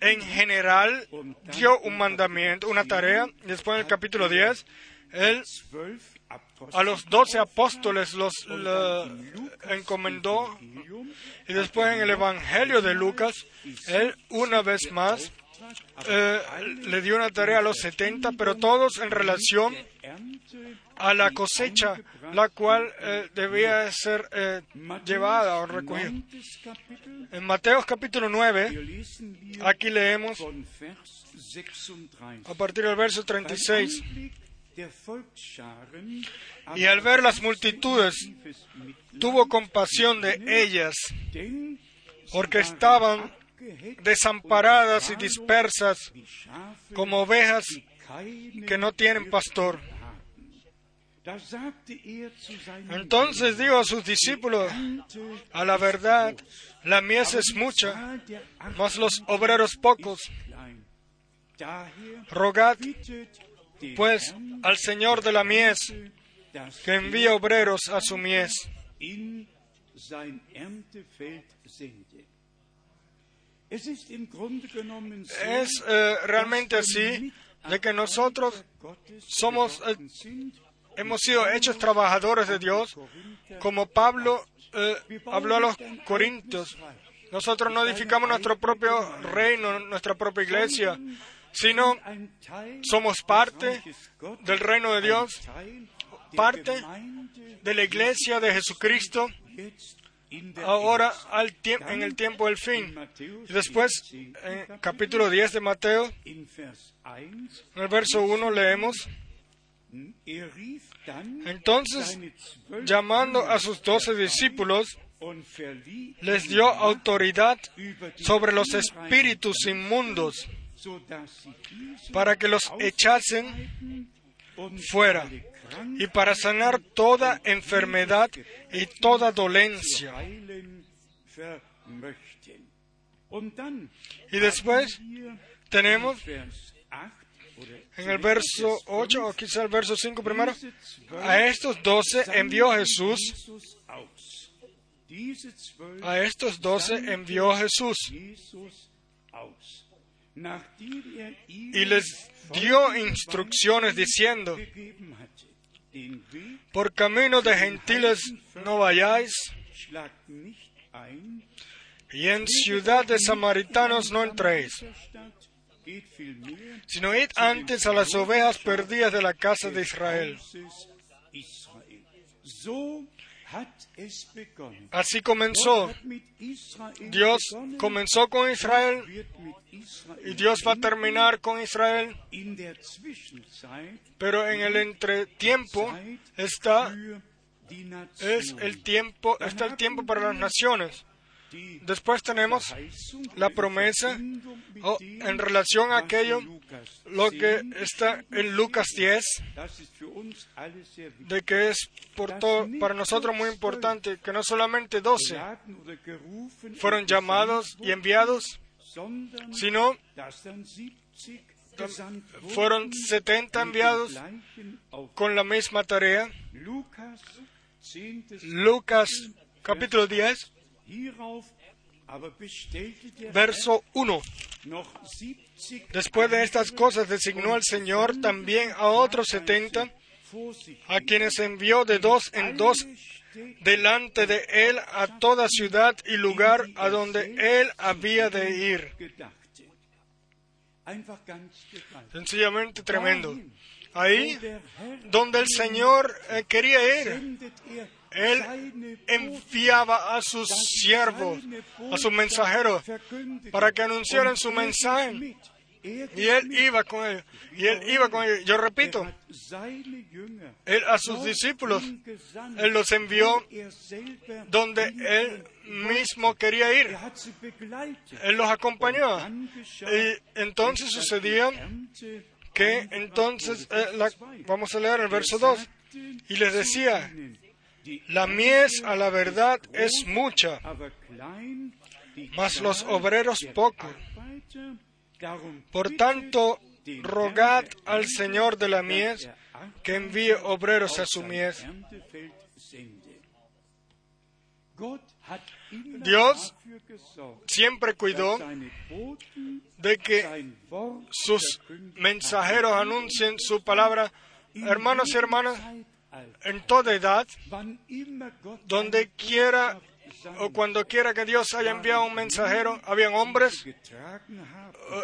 en general dio un mandamiento, una tarea. Después en el capítulo 10, Él a los doce apóstoles los encomendó y después en el Evangelio de Lucas, Él una vez más eh, le dio una tarea a los 70, pero todos en relación a la cosecha, la cual eh, debía ser eh, llevada o recogida. En Mateo capítulo 9,
hier lesen wir
aquí leemos
von Vers 36.
a partir del verso 36.
Anblick der Volksscharen
Y al ver las multitudes, tuvo compasión de ellas, porque estaban desamparadas y dispersas como ovejas que no tienen pastor. Entonces dijo a sus discípulos, a la verdad, la mies es mucha, mas los obreros pocos. Rogad pues al Señor de la mies que envíe obreros a su mies.
Es
eh, realmente así de que nosotros somos, eh, hemos sido hechos trabajadores de Dios, como Pablo eh, habló a los corintios. Nosotros no edificamos nuestro propio reino, nuestra propia iglesia, sino somos parte del reino de Dios, parte de la iglesia de Jesucristo, ahora en el tiempo del fin. Y después, en capítulo 10 de Mateo,
in Vers 1,
en el verso 1 leemos, entonces, llamando a sus doce discípulos, les dio autoridad sobre los espíritus inmundos para que los echasen fuera y para sanar toda enfermedad y toda dolencia. Y después tenemos
Vers 8 oder
en el verso 8 o quizá el verso 5 primero, a estos doce envió Jesús, a estos doce envió Jesús y les dio instrucciones diciendo, por camino de gentiles no vayáis, y en ciudad de samaritanos no entréis, sino id antes a las ovejas perdidas de la casa de Israel. Así comenzó. Dios comenzó con Israel y Dios va a terminar con Israel, pero en el entretiempo está es el tiempo está el tiempo para las naciones. Después tenemos la promesa oh, en relación a aquello lo que
10
está en Lucas 10
Das ist für uns alle sehr wichtig.
de que es para nosotros muy importante que no solamente 12
Geladen oder gerufen
fueron llamados y enviados, sino
dass dann 70 gesandt wurden,
fueron 70
mit dem
enviados con la misma tarea.
Lukas 10.
Lucas capítulo 10, Verso 1.
Herr noch 70
Después de estas cosas designó al Señor también a otros 70,
vor sich
a quienes envió de dos en dos delante de él a toda ciudad y lugar a donde él había de ir. Sencillamente tremendo. Ahí donde el Señor eh, quería ir,
er
Él enviaba a sus siervos, a sus mensajeros, para que anunciaran su mensaje. Y él iba con ellos. Y él iba con ellos. Yo repito, él a sus discípulos, él los envió donde él mismo quería ir. Él los acompañó. Y entonces sucedía que entonces, eh, vamos a leer el verso 2, y les decía, la mies a la verdad es mucha, mas los obreros pocos. Por tanto, rogad al Señor de la mies que envíe obreros a su mies. Dios Siempre cuidó de que sus mensajeros anuncien su palabra, hermanos y hermanas, en toda edad, donde quiera o cuando quiera que Dios haya enviado un mensajero, habían hombres, eh,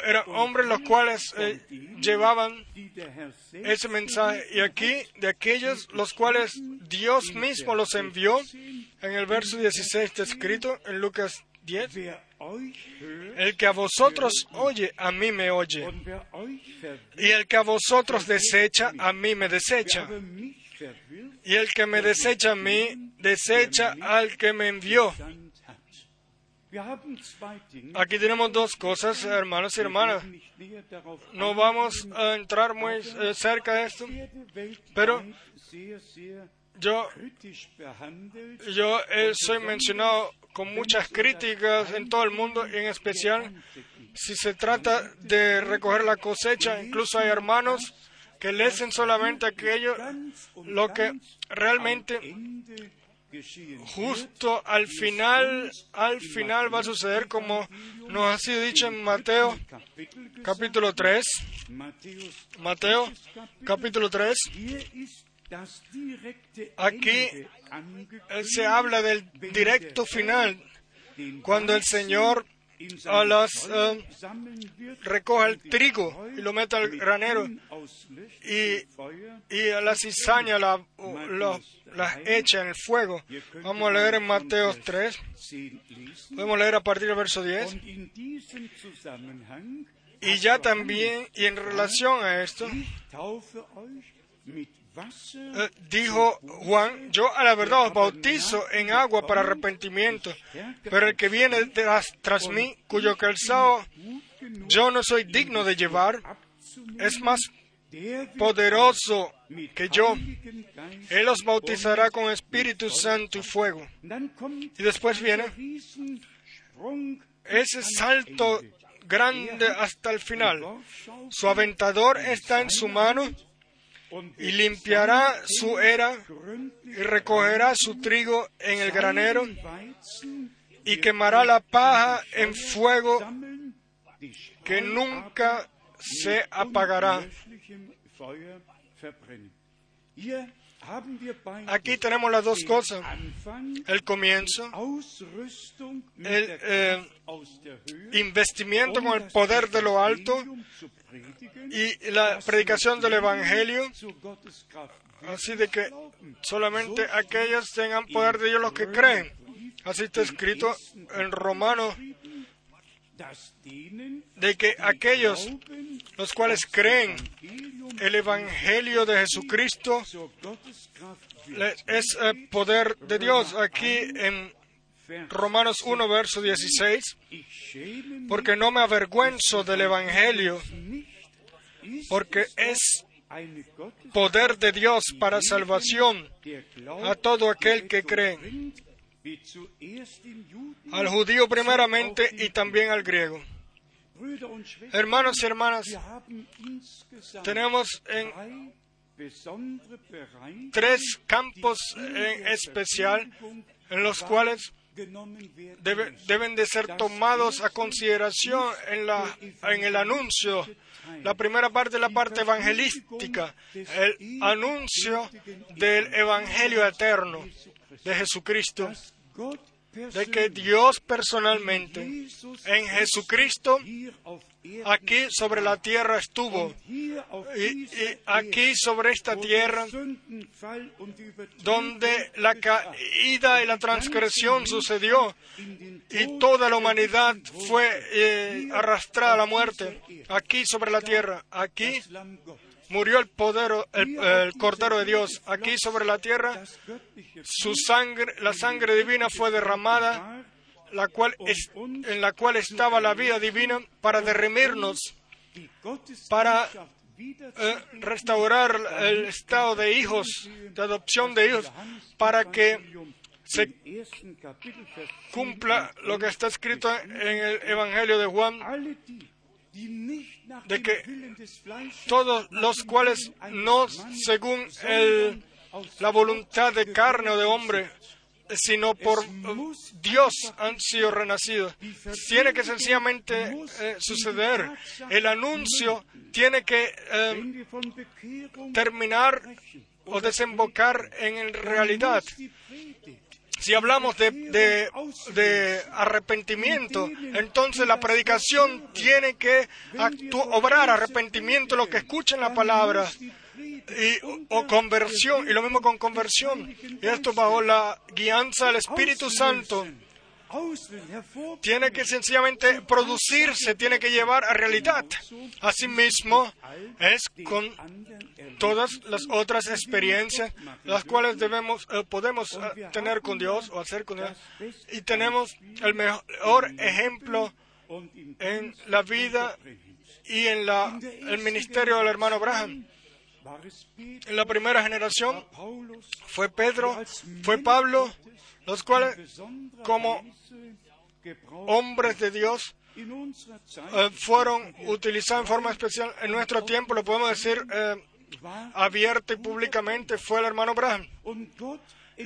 eran hombres los cuales eh, llevaban ese mensaje. Y aquí, de aquellos los cuales Dios mismo los envió, en el verso 16 está escrito en Lucas 10, el que a vosotros oye, a mí me oye. Y el que a vosotros desecha, a mí me desecha. Y el que me desecha a mí, desecha al que me envió. Aquí tenemos dos cosas, hermanos y hermanas. No vamos a entrar muy eh, cerca de esto, pero yo, yo eh, soy mencionado con muchas críticas en todo el mundo, en especial si se trata de recoger la cosecha. Incluso hay hermanos que leen solamente aquello, lo que realmente justo al final, al final va a suceder como nos ha sido dicho en Mateo capítulo 3. Mateo capítulo 3. Aquí se habla del directo final, cuando el Señor a las eh, recoja el trigo y lo meta al granero y, y a la cizaña la, la, las echa en el fuego. Vamos a leer en Mateo 3. Podemos leer a partir del verso 10. Y ya también, y en relación a esto, eh, dijo Juan, yo a la verdad os bautizo en agua para arrepentimiento, pero el que viene tras, tras mí, cuyo calzado yo no soy digno de llevar, es más poderoso que yo. Él os bautizará con Espíritu Santo y fuego. Y después viene ese salto grande hasta el final. Su aventador está en su mano y limpiará su era y recogerá su trigo en el granero y quemará la paja en fuego que nunca se apagará. Aquí tenemos las dos cosas. El comienzo, el eh, investimiento con el poder de lo alto y la predicación del Evangelio. Así de que solamente aquellos tengan poder de Dios los que creen. Así está escrito en Romanos de que aquellos los cuales creen el Evangelio de Jesucristo es el poder de Dios. Aquí en Romanos 1, verso 16, porque no me avergüenzo del Evangelio, porque es poder de Dios para salvación a todo aquel que cree al judío primeramente y también al griego. Hermanos y hermanas, tenemos en tres campos en especial en los cuales deben de ser tomados a consideración en, la, en el anuncio. La primera parte es la parte evangelística, el anuncio del Evangelio eterno de Jesucristo de que Dios personalmente en Jesucristo aquí sobre la tierra estuvo. Y, aquí sobre esta tierra donde la caída y la transgresión sucedió y toda la humanidad fue eh, arrastrada a la muerte aquí sobre la tierra aquí murió el, poder, el, Cordero de Dios aquí sobre la tierra, su sangre, la sangre divina fue derramada, la cual en la cual estaba la vida divina para derremirnos, para eh, restaurar el estado de hijos, de adopción de hijos, para que se cumpla lo que está escrito en el Evangelio de Juan, de que todos los cuales no según la voluntad de carne o de hombre, sino por Dios han sido renacidos. Tiene que sencillamente eh, suceder. El anuncio tiene que eh, terminar o desembocar en realidad. Si hablamos de, arrepentimiento, entonces la predicación tiene que obrar arrepentimiento, lo que escuchen la palabra, y, o conversión, y lo mismo con conversión. Y esto bajo la guianza del Espíritu Santo tiene que sencillamente producirse, tiene que llevar a realidad. Asimismo, es con todas las otras experiencias las cuales debemos, eh, podemos eh, tener con Dios o hacer con Dios. Y tenemos el mejor ejemplo en la vida y en la, el ministerio del hermano Abraham. En la primera generación fue Pedro, fue Pablo, los cuales como hombres de Dios eh, fueron utilizados en forma especial. En nuestro tiempo, lo podemos decir eh, abierto y públicamente, fue el hermano Abraham. Y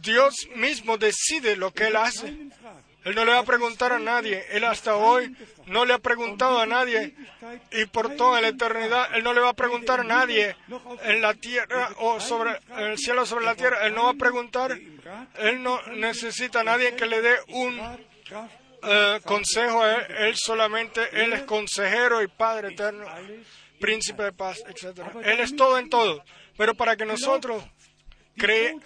Dios mismo decide lo que Él hace. Él no le va a preguntar a nadie. Él hasta hoy no le ha preguntado a nadie. Y por toda la eternidad, Él no le va a preguntar a nadie en la tierra o sobre el cielo sobre la tierra. Él no va a preguntar. Él no necesita a nadie que le dé un eh, consejo él. Él solamente, Él es consejero y Padre eterno, príncipe de paz, etc. Él es todo en todo. Pero para que nosotros
hören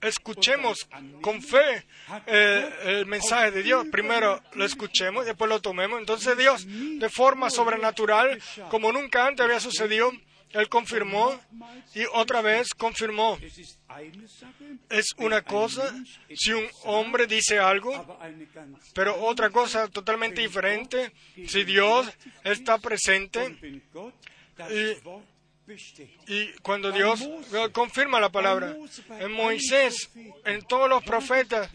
escuchemos con fe eh, el mensaje de Dios. Primero lo escuchemos después lo tomemos. Entonces Dios, de forma sobrenatural, como nunca antes había sucedido, Él confirmó y otra vez confirmó.
Es
una cosa si un hombre dice algo, pero otra cosa totalmente diferente si Dios está presente Y- cuando Dios eh, confirma la palabra. En Moisés, en todos los profetas,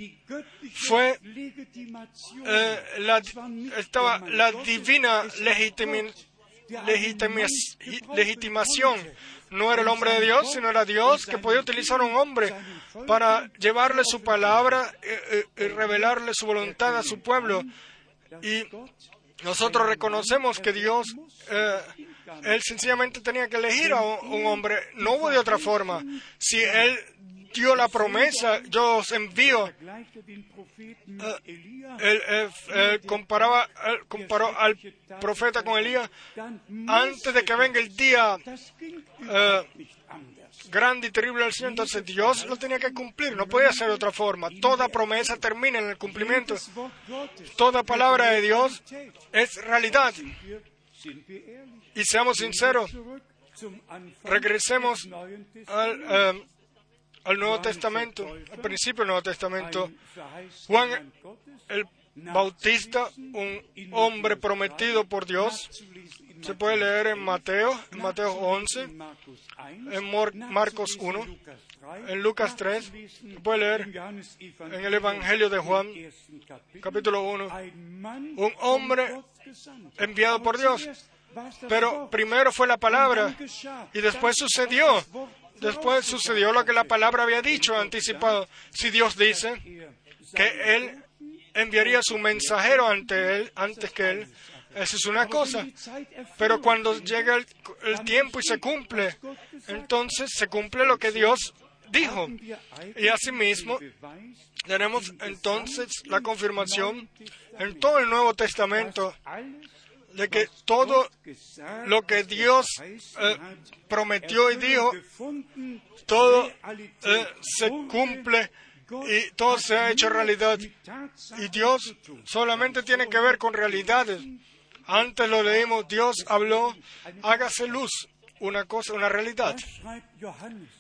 fue, eh, la- estaba la divina
es
legitimación. No era el hombre de Dios, sino era Dios que podía utilizar a un hombre para llevarle su palabra eh, eh, y revelarle su voluntad a su pueblo. Y nosotros reconocemos que Dios, eh, Él sencillamente tenía que elegir a un, un hombre. No hubo de otra forma. Si Él dio la promesa, yo os envío.
Mit
Eh, Él, eh, eh, comparaba, él comparó al profeta con Elías antes de que venga el día grande y terrible del Señor. Entonces Dios lo tenía que cumplir. No podía ser de otra forma. Toda promesa termina en el cumplimiento. Toda palabra de Dios es realidad. Y seamos sinceros, regresemos al. Al Nuevo Testamento, al principio del Nuevo Testamento. Juan el Bautista, un hombre prometido por Dios, se puede leer en Mateo, en Mateo 11,
in Markus 1,
en Marcos
nachzulesen
1,
in Lukas 3,
en Lucas 3,
nachzulesen
se puede leer en el Evangelio de Juan, capítulo. 1,
Ein Mann
un hombre enviado por Dios. Pero primero fue la palabra y después sucedió. Después sucedió lo que la palabra había dicho, anticipado. Si Dios dice que Él enviaría su mensajero ante Él, antes que Él, eso es una cosa. Pero cuando llega el, el tiempo y se cumple, entonces se cumple lo que Dios dijo. Y asimismo, tenemos entonces la confirmación en todo el Nuevo Testamento de que todo lo que Dios eh, prometió y dijo, todo eh, se cumple y todo se ha hecho realidad. Y Dios solamente tiene que ver con realidades. Antes lo leímos, Dios habló, hágase luz, una cosa, una realidad.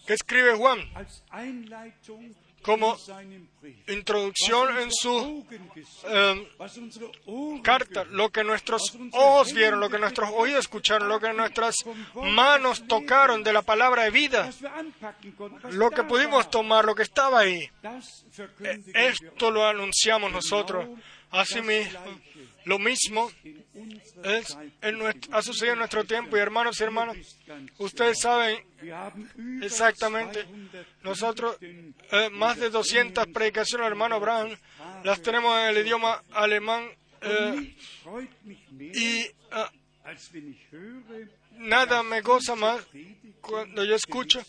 ¿Qué escribe Juan? Como introducción en su eh, carta, lo que nuestros ojos vieron, lo que nuestros oídos escucharon, lo que nuestras manos tocaron de la palabra de vida, lo que pudimos tomar, lo que estaba ahí. Eh, Esto lo anunciamos nosotros. Asimismo, lo mismo ha sucedido en nuestro tiempo. Y hermanos y hermanas, ustedes saben exactamente, nosotros eh, más de 200 predicaciones, hermano Abraham, las tenemos en el idioma alemán eh, y ah, nada me goza más cuando yo escucho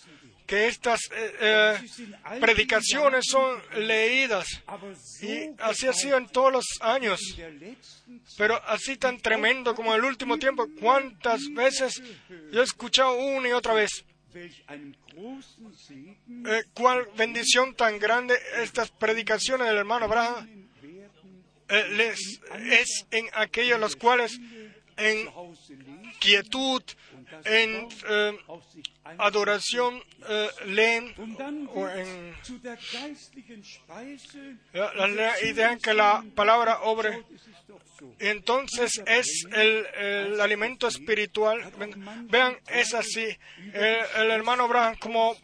que estas eh, eh, predicaciones son leídas y así ha sido en todos los años, pero así tan tremendo como en el último tiempo. ¿Cuántas veces yo he escuchado una y otra vez? Eh, ¿Cuál bendición tan grande estas predicaciones del hermano Abraham eh, les, es en aquellos los cuales en quietud, en eh, adoración eh, leen o en ya, la lea y dejan que la palabra obre. Entonces es el, el alimento espiritual. Vean, es así. El, el hermano Abraham como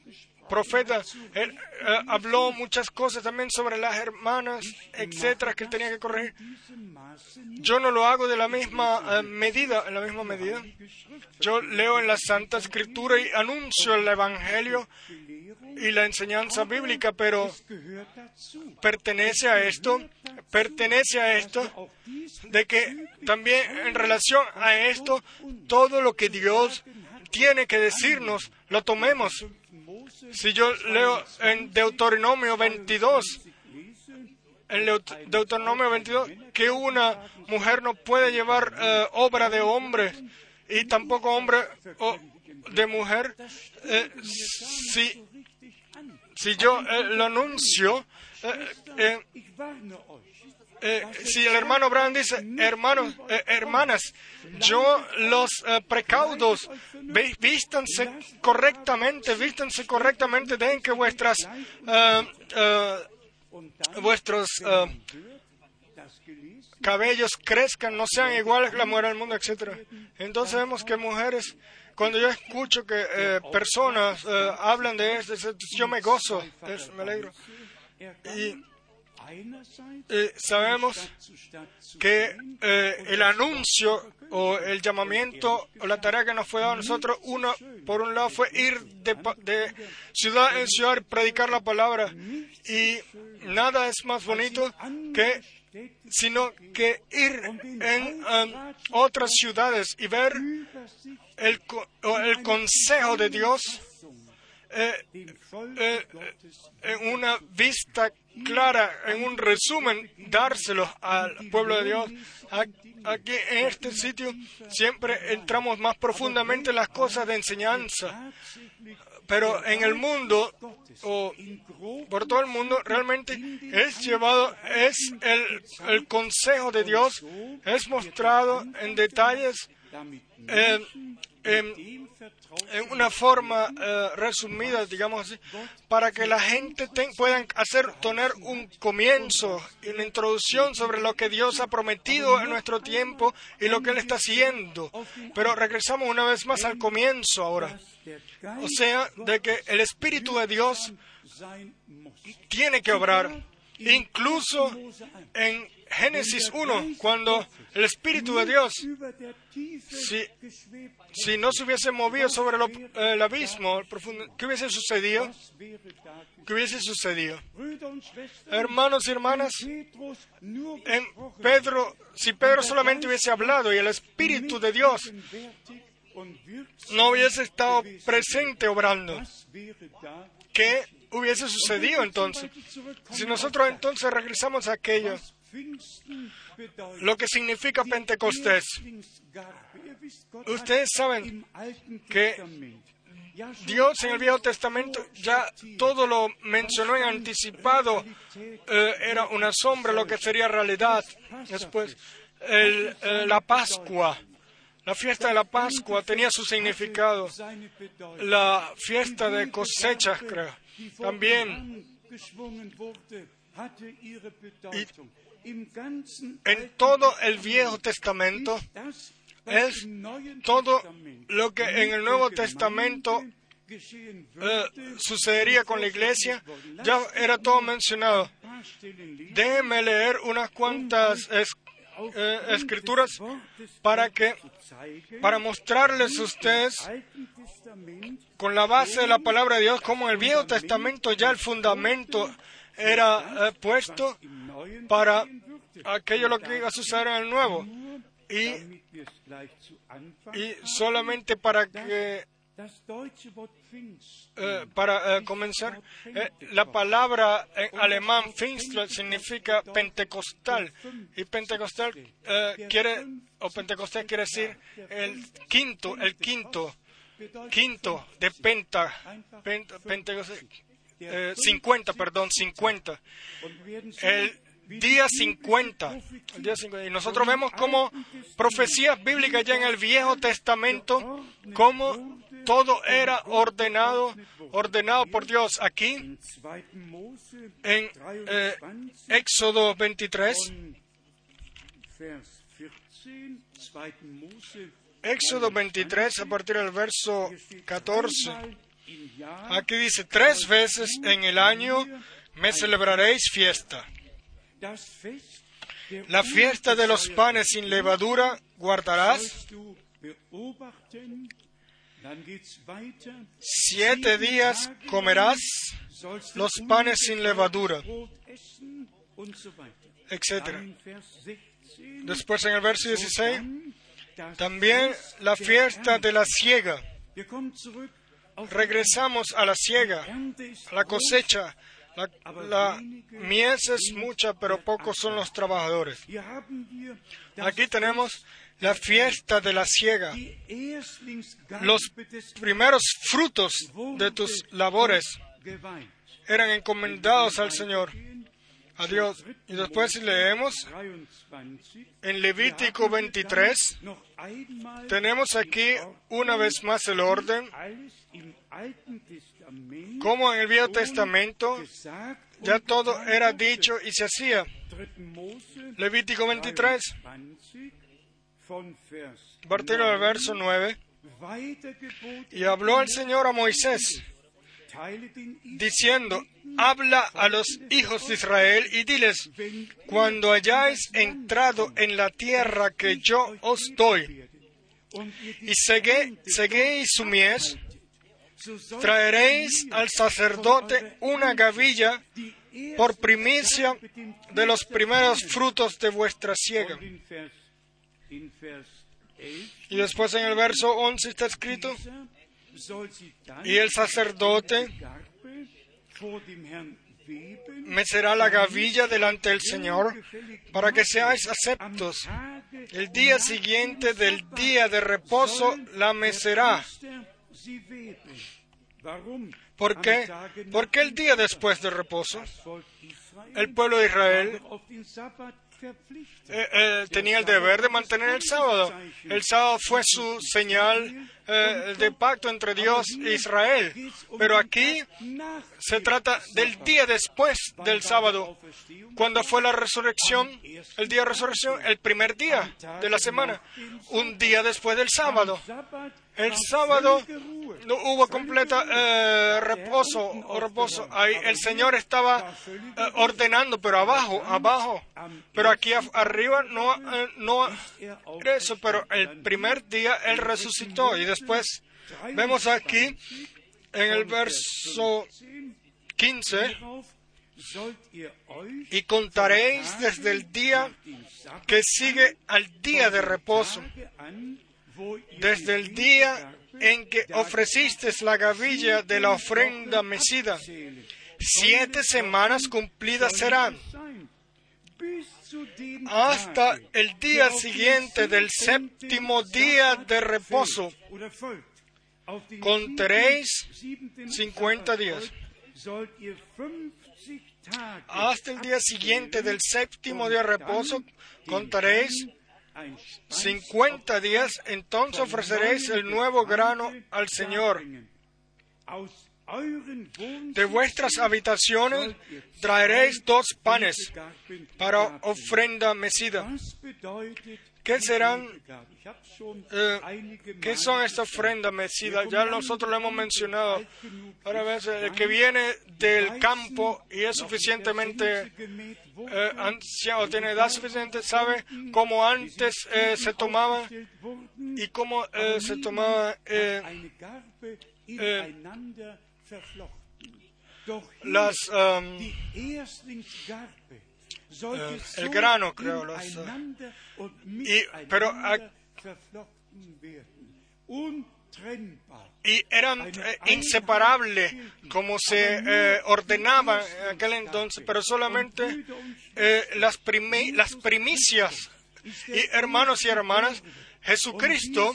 profeta, él eh, habló muchas cosas también sobre las hermanas, etcétera, que él tenía que corregir. Yo no lo hago de la misma eh, medida, en la misma medida. Yo leo en la Santa Escritura y anuncio el Evangelio y la enseñanza bíblica, pero pertenece a esto, pertenece a esto, de que también en relación a esto, todo lo que Dios tiene que decirnos, lo tomemos. Si yo leo en Deuteronomio 22, en Deuteronomio 22, que una mujer no puede llevar eh, obra de hombre y tampoco hombre o de mujer. Eh, si, si yo eh, lo anuncio, eh, si el hermano Brown dice, hermanos, eh, hermanas, yo los eh, precaudos, vístanse correctamente, vístanse correctamente, dejen que vuestras, eh, vuestros cabellos crezcan, no sean iguales que la mujer del mundo, etcétera. Entonces vemos que mujeres, cuando yo escucho que personas hablan de esto, yo me gozo, es- me alegro. Y eh, sabemos que eh, el anuncio o el llamamiento o la tarea que nos fue dada a nosotros, uno por un lado fue ir de, de ciudad en ciudad predicar la palabra y nada es más bonito que sino que ir en otras ciudades y ver el, el consejo de Dios eh, eh, en una vista clara, en un resumen, dárselo al pueblo de Dios. Aquí en este sitio siempre entramos más profundamente en las cosas de enseñanza, pero en el mundo o por todo el mundo realmente es llevado, es el, el consejo de Dios, es mostrado en detalles, eh, Em, en una forma eh, resumida, digamos así, para que la gente puedan hacer, tener un comienzo y una introducción sobre lo que Dios ha prometido en nuestro tiempo y lo que Él está haciendo. Pero regresamos una vez más al comienzo ahora. O sea, de que el Espíritu de Dios tiene que obrar. Incluso en Génesis 1, cuando el Espíritu de Dios si, no se hubiese movido sobre el abismo, profundo, ¿qué hubiese sucedido? ¿Qué hubiese sucedido? Hermanos y hermanas, en Pedro, si Pedro solamente hubiese hablado y el Espíritu de Dios no hubiese estado presente obrando? ¿qué hubiese sucedido entonces? Si nosotros entonces regresamos a aquello,
Was Pfingsten bedeutet,
lo que significa Pentecostés, ustedes saben que Dios en el Viejo Testamento ya todo lo mencionó en anticipado, eh, era una sombra lo que sería realidad. Después, el, eh, la Pascua, la fiesta de la Pascua tenía su significado. La fiesta de cosechas, creo. También
ganzen
en todo el Viejo Testamento, es todo lo que en el Nuevo Testamento eh, sucedería con la iglesia, ya era todo mencionado. Déjenme leer unas cuantas eh, escrituras para que para mostrarles a ustedes con la base de la palabra de Dios como en el Viejo Testamento ya el fundamento era eh, puesto para aquello lo que iba a suceder en el Nuevo. Y, y solamente para que eh, para eh, comenzar eh, la palabra en alemán Pfingstler significa pentecostal. y pentecostal quiere o pentecostal quiere decir el quinto el quinto quinto de penta, penta pentecostal eh, 50 perdón 50
und wir werden sehen,
el
wie
día
die
50. El día 50. Y nosotros vemos como profecías bíblicas ya en el Viejo Testamento, cómo todo era ordenado, ordenado por Dios. Aquí,
in 2. Mose
en eh,
23
Éxodo 23,
von Vers 14, 2. Mose
Éxodo 23, a partir del verso 14,
einmal im Jahr
aquí dice, tres veces en el año me celebraréis fiesta. La fiesta de los panes sin levadura guardarás. Siete días comerás los panes sin levadura, etc.
Dann in Vers 16.
Después en el verso 16,
dann das
también la fiesta de la
die
Regresamos a la
ist
a la cosecha. La, mies es mucha, pero pocos son los trabajadores. Aquí tenemos la fiesta de la
Erstlingsgabe
los primeros frutos de tus labores eran encomendados al Señor, a Dios. Y después leemos
23.
en Levítico 23,
Noch einmal
tenemos aquí una vez más el orden, como en el Viejo Testamento ya todo era dicho y se hacía.
3. Mose
Levítico 23,
23 von Vers
a partir del verso 9,
Weitergebot
y habló el Señor a Moisés, diciendo, habla a los hijos de Israel y diles, cuando hayáis entrado en la tierra que yo os doy, y segué- seguéis su mies, traeréis al sacerdote una gavilla por primicia de los primeros frutos de vuestra siega.
Und in Vers, in Vers 11
Y después en el verso 11 está escrito, y el sacerdote mecerá la gavilla delante del Señor para que seáis aceptos. El día siguiente del día de reposo la mecerá. ¿Por qué? Porque el día después del reposo, el pueblo de Israel eh, eh, tenía el deber de mantener el sábado. El sábado fue su señal eh, de pacto entre Dios e Israel. Pero aquí se trata del día después del sábado. Cuando fue la resurrección, el día de resurrección, el primer día de la semana, un día después del sábado. El sábado no hubo completa eh, reposo reposo. Ahí el Señor estaba eh, ordenando, pero abajo, abajo. Pero aquí arriba no, eh, no eso. Pero el primer día Él resucitó. Y después vemos aquí en el verso 15,
Darauf sollt ihr euch
y contaréis desde el día que sigue al día de reposo. Desde el día en que ofreciste la gavilla de la ofrenda mecida. Siete semanas cumplidas serán, hasta el día siguiente del séptimo día de reposo. Contaréis
siebenten
50
Sabbat
días.
folgt, sollt ihr 50 Tage
Hasta el día siguiente del séptimo día de reposo contaréis 50 días, entonces ofreceréis el nuevo grano al Señor. De vuestras habitaciones traeréis dos panes para ofrenda mecida. ¿Qué serán? eh, ¿Qué son estas ofrendas mecidas? Ya nosotros lo hemos mencionado. Ahora ves, el que viene del campo y es suficientemente eh, anciano, tiene edad suficiente, sabe cómo antes eh, se tomaba y cómo eh, se tomaba eh,
äh,
las, um,
eh,
el grano, creo, los, y- pero a- y eran eh, inseparables como se eh, ordenaba en aquel entonces, pero solamente eh, las, primi- las primicias. Y hermanos y hermanas, Jesucristo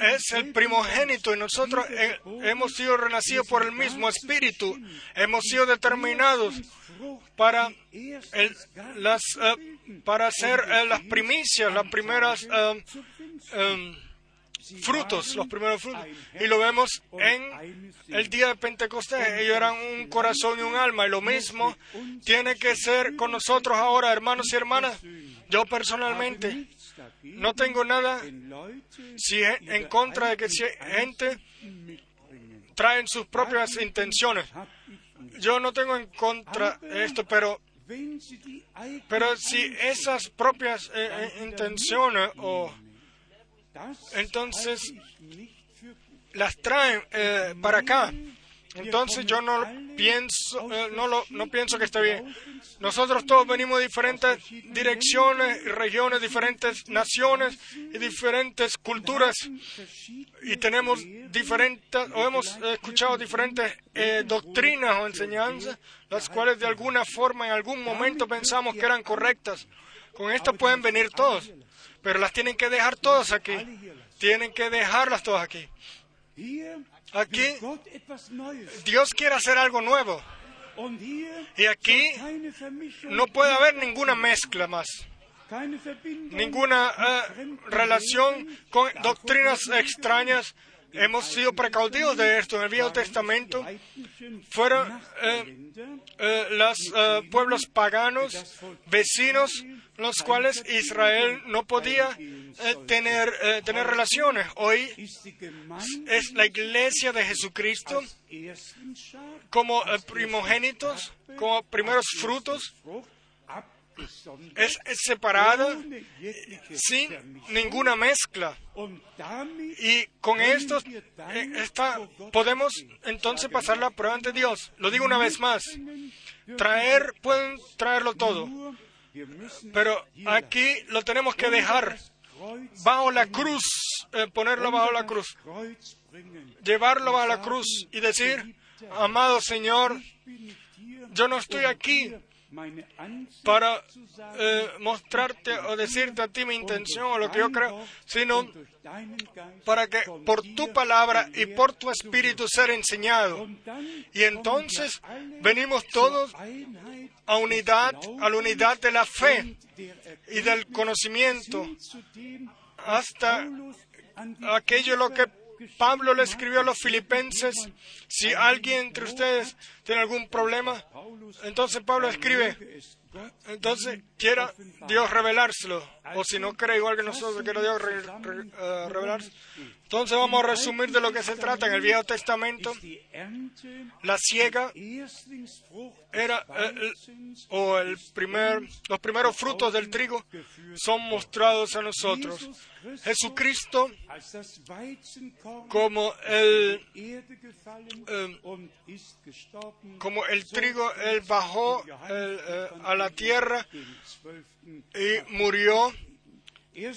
es el primogénito y nosotros hemos sido renacidos por el mismo Espíritu, hemos sido determinados para, el- las, para hacer eh, las primicias, las primeras frutos, los primeros frutos. Y lo vemos en el día de Pentecostés. Ellos eran un corazón y un alma. Y lo mismo tiene que ser con nosotros ahora, hermanos y hermanas. Yo personalmente no tengo nada si en contra de que si gente traen sus propias intenciones. Yo no tengo en contra esto, pero pero si esas propias eh, eh, intenciones o entonces las traen eh, para acá. Entonces yo no pienso, eh, no, lo, no pienso que esté bien. Nosotros todos venimos de diferentes direcciones y regiones, diferentes naciones y diferentes culturas y tenemos diferentes, o hemos escuchado diferentes eh, doctrinas o enseñanzas, las cuales de alguna forma en algún momento pensamos que eran correctas. Con esto pueden venir todos. Pero las tienen que dejar todas aquí. Tienen que dejarlas todas aquí. Aquí. Dios quiere hacer algo nuevo y aquí no puede haber ninguna mezcla más, ninguna eh, relación con doctrinas extrañas. Hemos sido precaudidos de esto en el Viejo Testamento. Fueron eh, eh, los pueblos paganos, vecinos, los cuales Israel no podía eh, tener, eh, tener relaciones. Hoy es la iglesia de Jesucristo como eh, primogénitos, como primeros frutos, es, es separada sin ninguna mezcla. Y con
vor Gott
podemos entonces pasar la prueba ante Dios. Lo digo una vez más. Traer, pueden traerlo todo. Pero aquí lo tenemos que dejar bajo la cruz, eh, ponerlo bajo la cruz, llevarlo bajo la cruz y decir, amado Señor, yo no estoy aquí para eh, mostrarte o decirte a ti mi intención o lo que yo creo, sino para que por tu palabra y por tu espíritu ser enseñado. Y entonces venimos todos a unidad, a la unidad de la fe y del conocimiento hasta aquello lo que Pablo le escribió a los filipenses. Si alguien entre ustedes tiene algún problema, entonces Pablo escribe, entonces quiera Dios revelárselo. O si no cree igual que nosotros, quiera Dios re- eh. Entonces vamos a resumir de lo que se trata. En el Viejo Testamento, la
Erstlingsfrucht
era eh, o el primer, los primeros frutos del trigo son mostrados a nosotros. Jesucristo como el, ähm, como el trigo, él bajó el, eh, a la tierra
dem 12.
y murió.
Er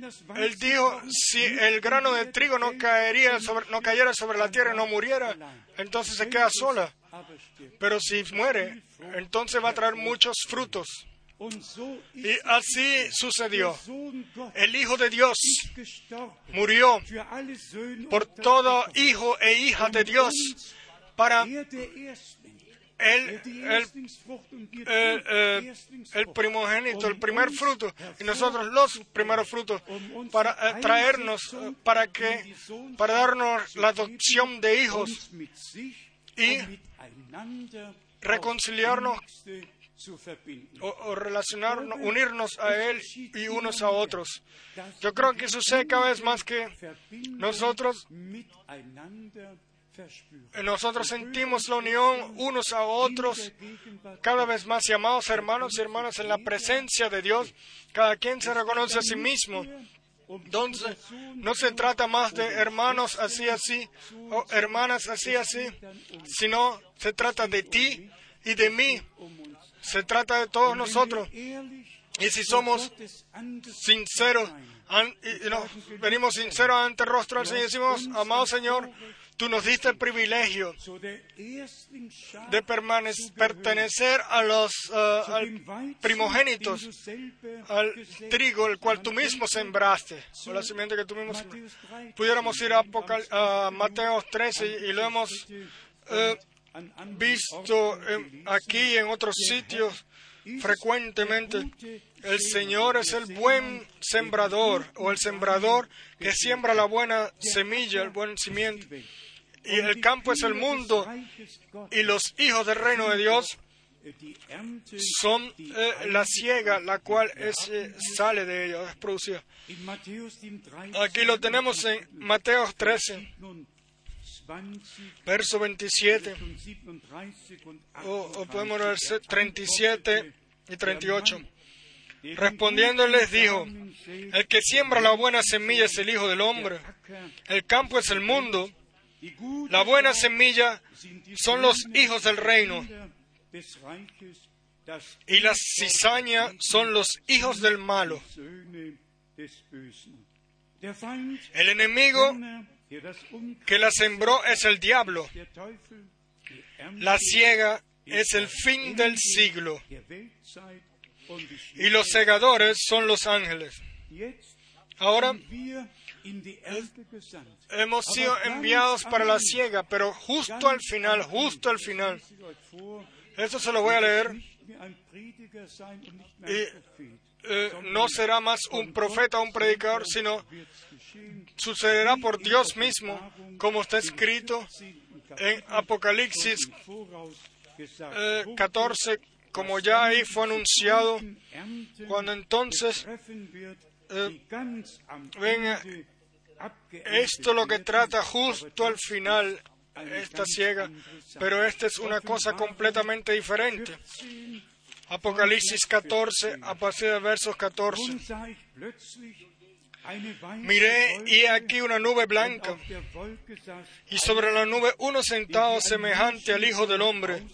das
Él dijo, si el grano de trigo no
fällt,
caería sobre, no cayera sobre la tierra y no muriera, entonces se queda sola. Pero si muere, entonces va a traer muchos frutos. Y así sucedió. El Hijo de Dios murió por todo hijo e hija de Dios para
Er
el,
er
el,
tun
eh, el primogénito, el
um
primer fruto, y nosotros los primeros frutos,
um
para eh, traernos, eh, para
in
que, para darnos la adopción de hijos y reconciliarnos o, relacionarnos, unirnos a Él y unos a otros. Yo creo que sucede cada vez más que nosotros, nosotros sentimos la unión unos a otros cada vez más, y amados hermanos y hermanas, en la presencia de Dios, cada quien se reconoce a sí mismo. Entonces, no se trata más de hermanos así, así, o hermanas así, así, sino se trata de ti y de mí. Se trata de todos nosotros. Y si somos sinceros, an- y- y nos venimos sinceros ante el rostro del Señor y decimos, amado Señor, tú nos diste el privilegio de pertenecer a los eh, al primogénitos, al trigo el cual tú mismo sembraste, o la simiente que tú mismo sembraste. Pudiéramos ir a, Apocal- a Mateo 13 y, y lo hemos eh, visto en- aquí en otros sitios frecuentemente. El Señor es el buen sembrador o el sembrador que siembra la buena semilla, el buen cimiento. Y el campo es el mundo y los hijos del reino de Dios son eh, la ciega, la cual eh, sale de ella, es producida. Aquí lo tenemos en Mateo 13, verso 27, o, podemos ver 37 y 38. Respondiéndoles dijo, el que siembra la buena semilla es el Hijo del Hombre, el campo es el mundo, la buena semilla son los hijos del reino y la cizaña son los hijos del malo. El enemigo que la sembró es el diablo, la ciega es el fin del siglo y los segadores son los ángeles. Ahora hemos sido enviados para la siega, pero justo al final, justo al final, esto se lo voy a leer, y. eh, no será más un profeta o un predicador, sino sucederá por Dios mismo, como está escrito en Apocalipsis eh, 14, como ya ahí fue anunciado, cuando entonces eh, venga,
abgeerntet
esto lo que trata justo al final esta ciega, pero esta es una cosa completamente diferente. Apocalipsis 14, a partir de versos 14.
Und sah ich plötzlich eine weiße
Miré y aquí una nube blanca, y sobre la nube uno sentado semejante al Hijo del Hombre,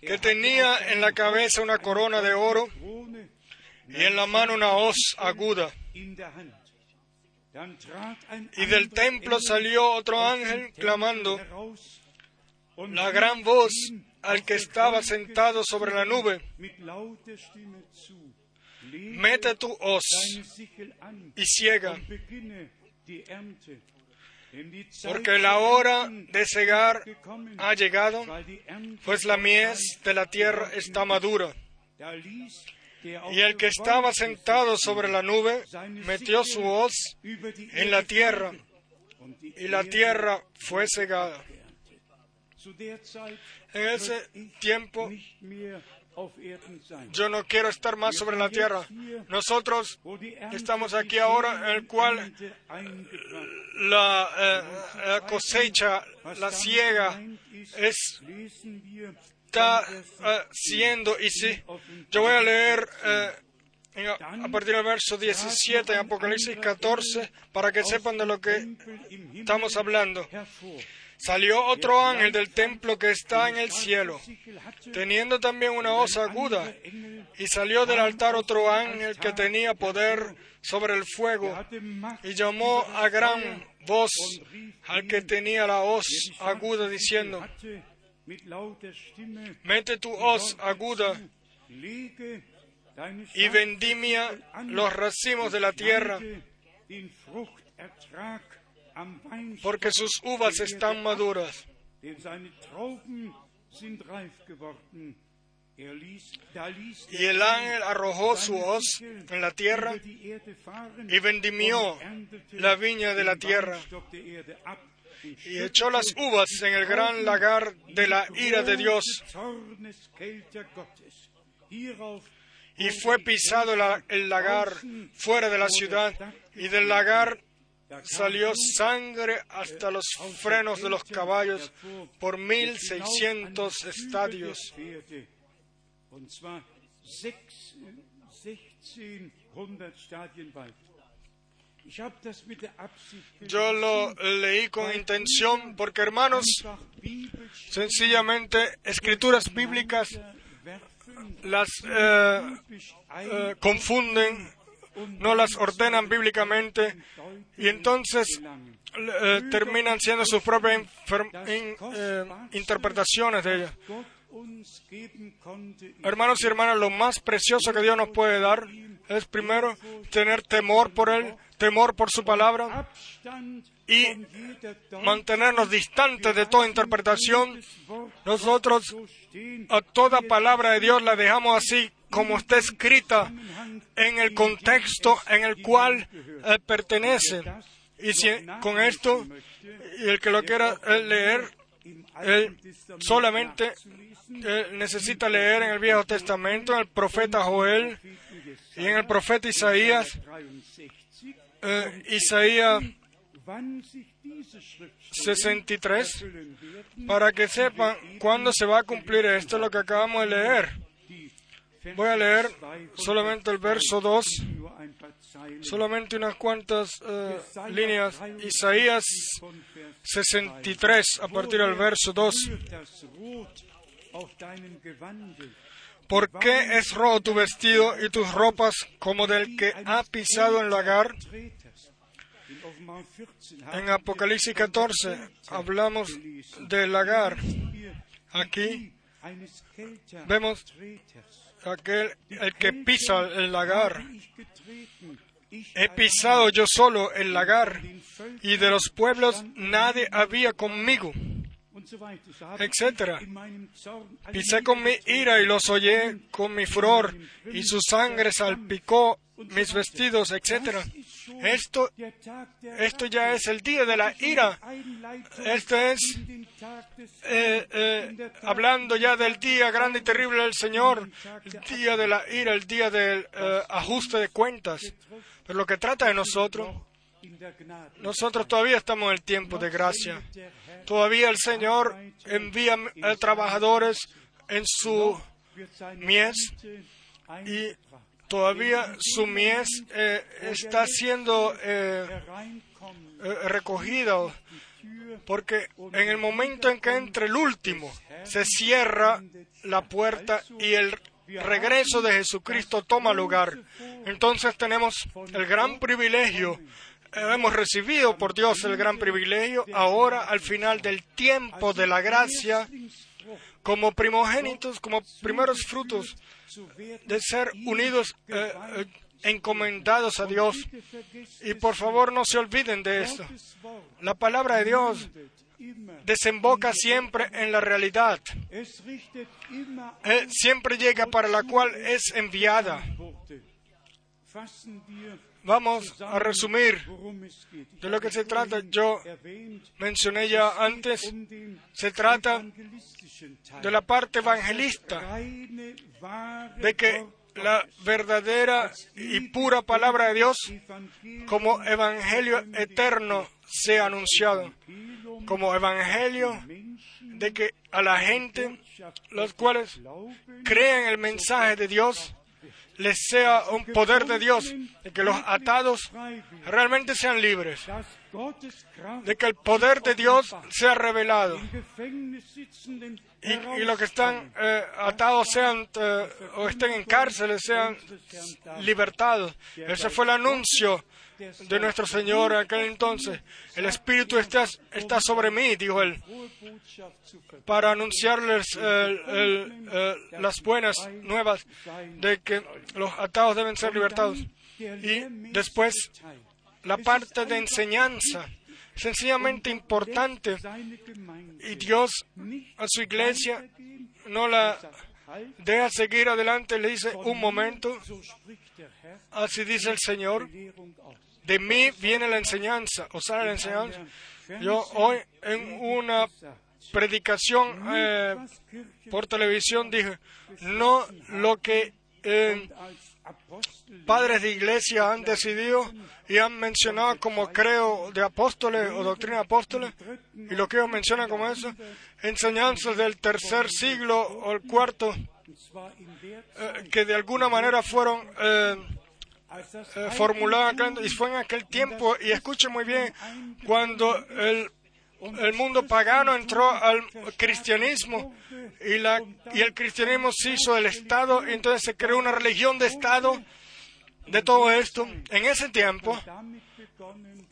que tenía en la cabeza una corona de oro y en la mano una hoz aguda. Y del templo salió otro ángel clamando la gran voz al que estaba sentado sobre la nube, mete tu hoz y ciega, porque la hora de cegar ha llegado, pues la mies de la tierra está madura. Y el que estaba sentado sobre la nube metió su hoz en la tierra, y la tierra fue cegada. En ese tiempo yo no quiero estar más sobre la tierra. Nosotros estamos aquí ahora, en el cual la eh, cosecha, la
wir
está eh,
16
siendo, y sí, yo voy a leer
17.
eh, a partir del verso 17 en Apocalipsis 14 para que sepan de lo que estamos hablando. Salió otro ángel del templo que está en el cielo, teniendo también una hoz aguda, y salió del altar otro ángel que tenía poder sobre el fuego, y llamó a gran voz al que tenía la hoz aguda, diciendo, mete tu hoz aguda y vendimia los racimos de la tierra, porque sus uvas están maduras. Y el ángel arrojó su hoz en la tierra y vendimió la viña de la tierra y echó las uvas en el gran lagar de la ira de Dios. Y fue pisado el lagar fuera de la ciudad y del lagar salió sangre hasta los frenos de los caballos por mil seiscientos estadios.
Und zwar sechs- 1600 Stadien weit. Ich habe das mit der Absicht
Yo lo leí con intención porque, hermanos, sencillamente escrituras bíblicas las eh, eh, confunden, no las ordenan bíblicamente y entonces eh, terminan siendo sus propias eh, interpretaciones de ellas. Hermanos y hermanas, lo más precioso que Dios nos puede dar es primero tener temor por Él, temor por su palabra y mantenernos distantes de toda interpretación. Nosotros a toda palabra de Dios la dejamos así como está escrita en el contexto en el cual eh, pertenece. Y si con esto, y el que lo quiera eh, leer, él solamente eh, necesita leer en el Viejo Testamento, en el profeta Joel y en el profeta Isaías,
63,
eh, Isaías
wann sich diese Schrift
63,
erfüllen werden,
para que sepan cuándo se va a cumplir esto, lo que acabamos de leer. Voy a leer solamente el verso 2,
nur ein paar Zeilen
solamente unas cuantas eh, líneas. Isaías
von Vers
63, a partir del verso 2.
Rührt das Rot auf deinem Gewande,
¿Por qué es rojo tu vestido y tus ropas como del que ha pisado el lagar?
Treters. In Offenbarung 14
En Apocalipsis 14 hablamos del lagar. Aquí vemos. Aquel el que pisa el lagar. He pisado yo solo el lagar, y de los pueblos nadie había conmigo, etc. Pisé con mi ira y los hollé con mi furor, y su sangre salpicó mis vestidos, etc. Esto, esto ya es el día de la ira. Esto es eh, eh, hablando ya del día grande y terrible del Señor, el día de la ira, el día del eh, ajuste de cuentas. Pero lo que trata de nosotros, nosotros todavía estamos en el tiempo de gracia. Todavía el Señor envía trabajadores en su mies y todavía su mies eh, está siendo eh, eh, recogida porque en el momento en que entre el último se cierra la puerta y el regreso de Jesucristo toma lugar. Entonces tenemos el gran privilegio, hemos recibido por Dios el gran privilegio ahora al final del tiempo de la gracia como primogénitos, como primeros frutos de ser unidos, eh, eh, encomendados a Dios. Y por favor no se olviden de esto. La palabra de Dios desemboca siempre en la realidad. Eh, siempre llega para la cual es enviada. Vamos a resumir de lo que se trata. Yo mencioné ya antes, se trata de la parte evangelista, de que la verdadera y pura palabra de Dios como evangelio eterno sea anunciado, como evangelio de que a la gente, los cuales creen el mensaje de Dios, les sea un poder de Dios, de que los atados realmente sean libres, de que el poder de Dios sea revelado y, y los que están eh, atados sean eh, o estén en cárceles sean libertados. Ese fue el anuncio de nuestro Señor en aquel entonces. El Espíritu está, está sobre mí, dijo él, para anunciarles eh, las buenas nuevas de que los atados deben ser libertados. Y después, la parte de enseñanza, sencillamente importante. Y Dios a su iglesia no la deja seguir adelante, le dice un momento, así dice el Señor, de mí viene la enseñanza, o sea, la enseñanza. Yo hoy en una predicación eh, por televisión dije, no lo que eh, padres de iglesia han decidido y han mencionado como creo de apóstoles o doctrina de apóstoles, y lo que ellos mencionan como eso, enseñanzas del tercer siglo o el cuarto, eh, que de alguna manera fueron eh, formulado y fue en aquel tiempo, y escuche muy bien, cuando el, el mundo pagano entró al cristianismo y, la, y el cristianismo se hizo el Estado, y entonces se creó una religión de Estado de todo esto. En ese tiempo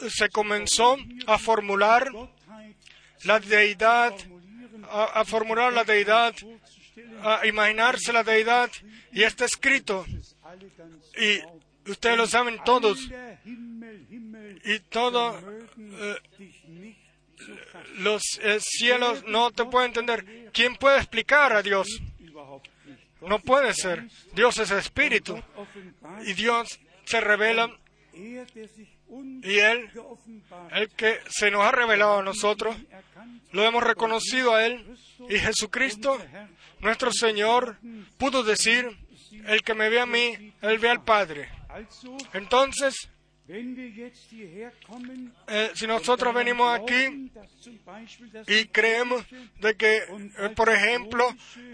se comenzó a formular la deidad, a, a formular la deidad, a imaginarse la deidad, y está escrito. Y Ustedes lo saben todos. Y todos eh, los eh, cielos no te pueden entender. ¿Quién puede explicar a Dios? No puede ser. Dios es espíritu. Y Dios se revela. Y Él, el que se nos ha revelado a nosotros, lo hemos reconocido a Él. Y Jesucristo, nuestro Señor, pudo decir, el que me ve a mí, Él ve al Padre. Entonces, eh, si nosotros venimos aquí y creemos de que, eh, por ejemplo,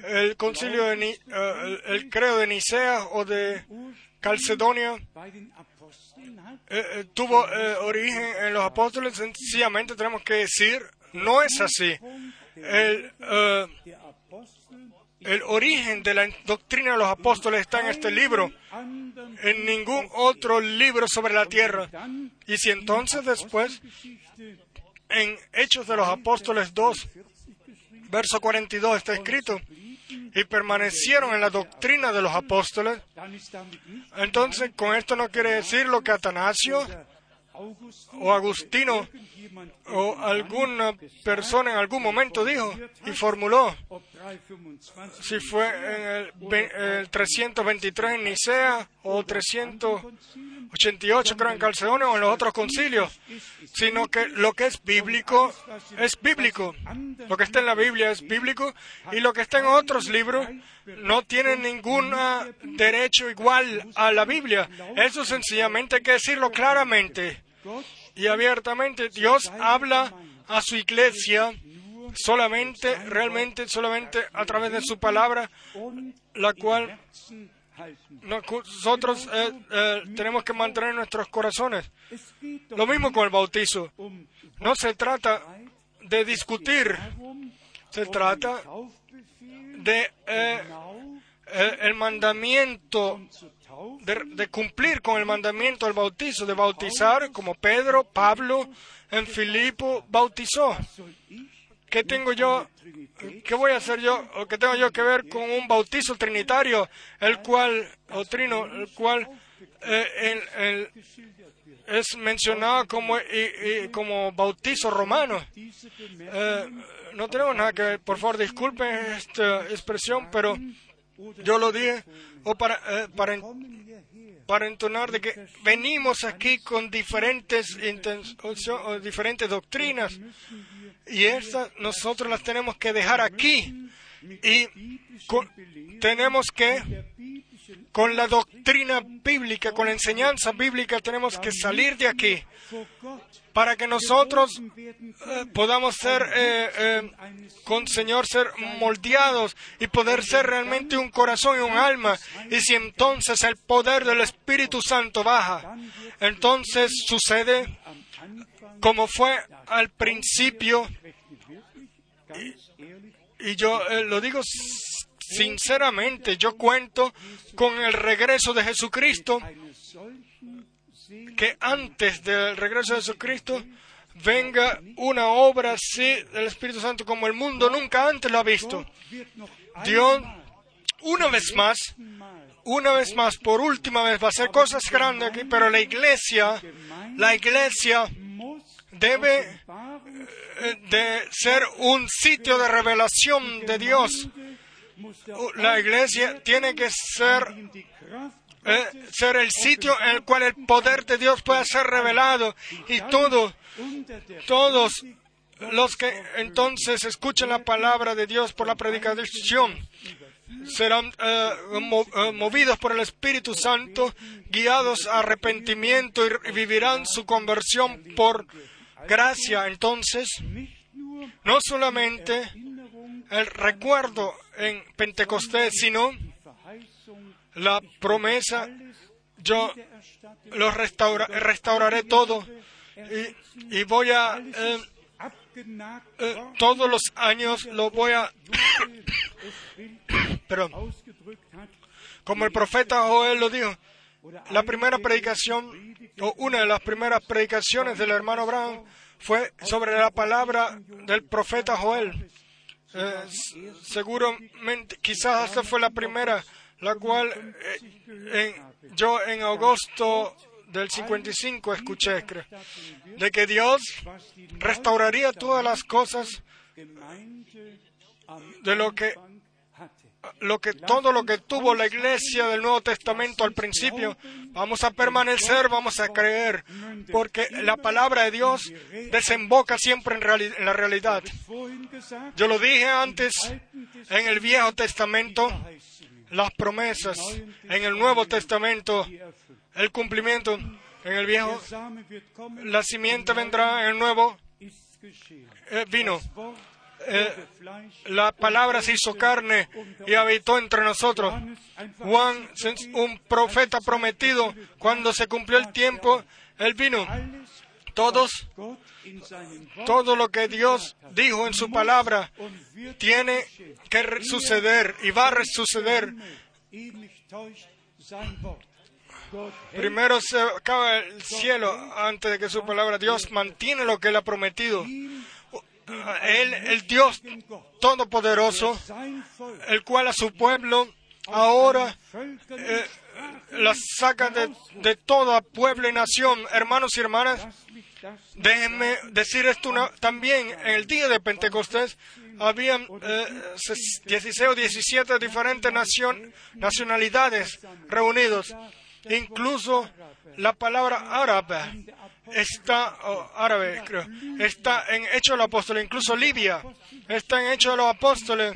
el concilio de eh, el, credo de Nicea o de Calcedonia tuvo origen en los apóstoles, sencillamente tenemos que decir, no es así. El, el origen de la doctrina de los apóstoles está en este libro, en ningún otro libro sobre la tierra. Y si entonces después, en Hechos de los Apóstoles 2, verso 42 está escrito, y permanecieron en la doctrina de los apóstoles, entonces con esto no quiere decir lo que Atanasio o Agustino o alguna persona en algún momento dijo y formuló,
ob 325
si fue en el, ve- el 323 en Nicea o 388 creo en Calcedonia o en los otros concilios, sino que lo que es bíblico es bíblico. Lo que está en la Biblia es bíblico y lo que está en otros libros no tiene ningún ah, derecho igual a la Biblia. Eso sencillamente hay que decirlo claramente y abiertamente. Dios habla a su iglesia solamente, realmente, solamente a través de su palabra, la cual. Nosotros eh, eh, tenemos que mantener en nuestros corazones. Lo mismo con el bautizo. No se trata de discutir, se trata de eh, el mandamiento de cumplir con el mandamiento del bautizo, de bautizar como Pedro, Pablo, en Filipo bautizó. ¿Qué tengo yo? ¿Qué voy a hacer yo? ¿O qué tengo yo que ver con un bautizo trinitario, el cual, o trino, el cual eh, el- el- es mencionado como, y- y como bautizo romano? Eh, no tenemos nada que ver. Por favor, disculpen esta expresión, pero yo lo dije o para, eh, para, para entonar de que venimos aquí con diferentes, inten- o diferentes doctrinas y estas nosotros las tenemos que dejar aquí y tenemos que con la doctrina bíblica, con la enseñanza bíblica, tenemos que salir de aquí para que nosotros eh, podamos ser, eh, eh, con Señor, ser moldeados y poder ser realmente un corazón y un alma. Y si entonces el poder del Espíritu Santo baja, entonces sucede como fue al principio, y yo eh, lo digo sinceramente, yo cuento con el regreso de Jesucristo, que antes del regreso de Jesucristo venga una obra así del Espíritu Santo como el mundo nunca antes lo ha visto. Dios, una vez más, una vez más, por última vez, va a hacer cosas grandes aquí, pero la iglesia, la iglesia debe eh, de ser un sitio de revelación de Dios. La iglesia tiene que ser, eh, ser el sitio en el cual el poder de Dios pueda ser revelado y todo, todos los que entonces escuchen la palabra de Dios por la predicación serán eh, mo- movidos por el Espíritu Santo, guiados a arrepentimiento y vivirán su conversión por gracia. Entonces, no solamente el recuerdo en Pentecostés, sino la promesa, yo lo restaura- restauraré todo y, y voy a... eh, eh, todos los años lo voy a...
hat,
Como el profeta Joel lo dijo, la primera predicación, o una de las primeras predicaciones del hermano Abraham, fue sobre la palabra del profeta Joel. Eh, seguramente, quizás esta fue la primera, la cual eh, en- yo en agosto del 55 escuché, creo, de que Dios restauraría todas las cosas de lo que. Lo que todo lo que tuvo la iglesia del Nuevo Testamento al principio, vamos a permanecer, vamos a creer, porque la palabra de Dios desemboca siempre en, reali- en la realidad. Yo lo dije antes en el Viejo Testamento, las promesas, en el Nuevo Testamento, el cumplimiento, en el Viejo, la simiente vendrá, en el Nuevo eh, vino. Eh, la palabra se hizo carne y habitó entre nosotros. Juan, un profeta prometido, cuando se cumplió el tiempo, él vino. Todos, todo lo que Dios dijo en su palabra tiene que suceder y va a suceder. Primero se acaba el cielo antes de que su palabra. Dios mantiene lo que él ha prometido. Él, el Dios Todopoderoso, el cual a su pueblo ahora eh, las saca de, de toda pueblo y nación. Hermanos y hermanas, déjenme decir esto también. En el día de Pentecostés habían eh, ses- 16 o 17 diferentes nacion- nacionalidades reunidos. Incluso la palabra árabe está, o árabe creo, está en Hechos de los Apóstoles, incluso Libia está en Hechos de los Apóstoles,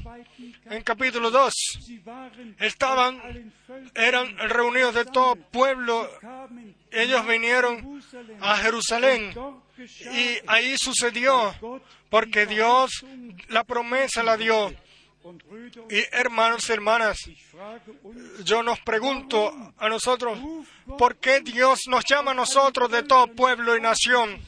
en capítulo 2.
Sie waren
Estaban, eran reunidos de todo pueblo, ellos vinieron a Jerusalén y ahí sucedió porque Dios la promesa la dio. Y hermanos y hermanas, yo nos pregunto a nosotros, ¿por qué Dios nos llama a nosotros de todo pueblo y nación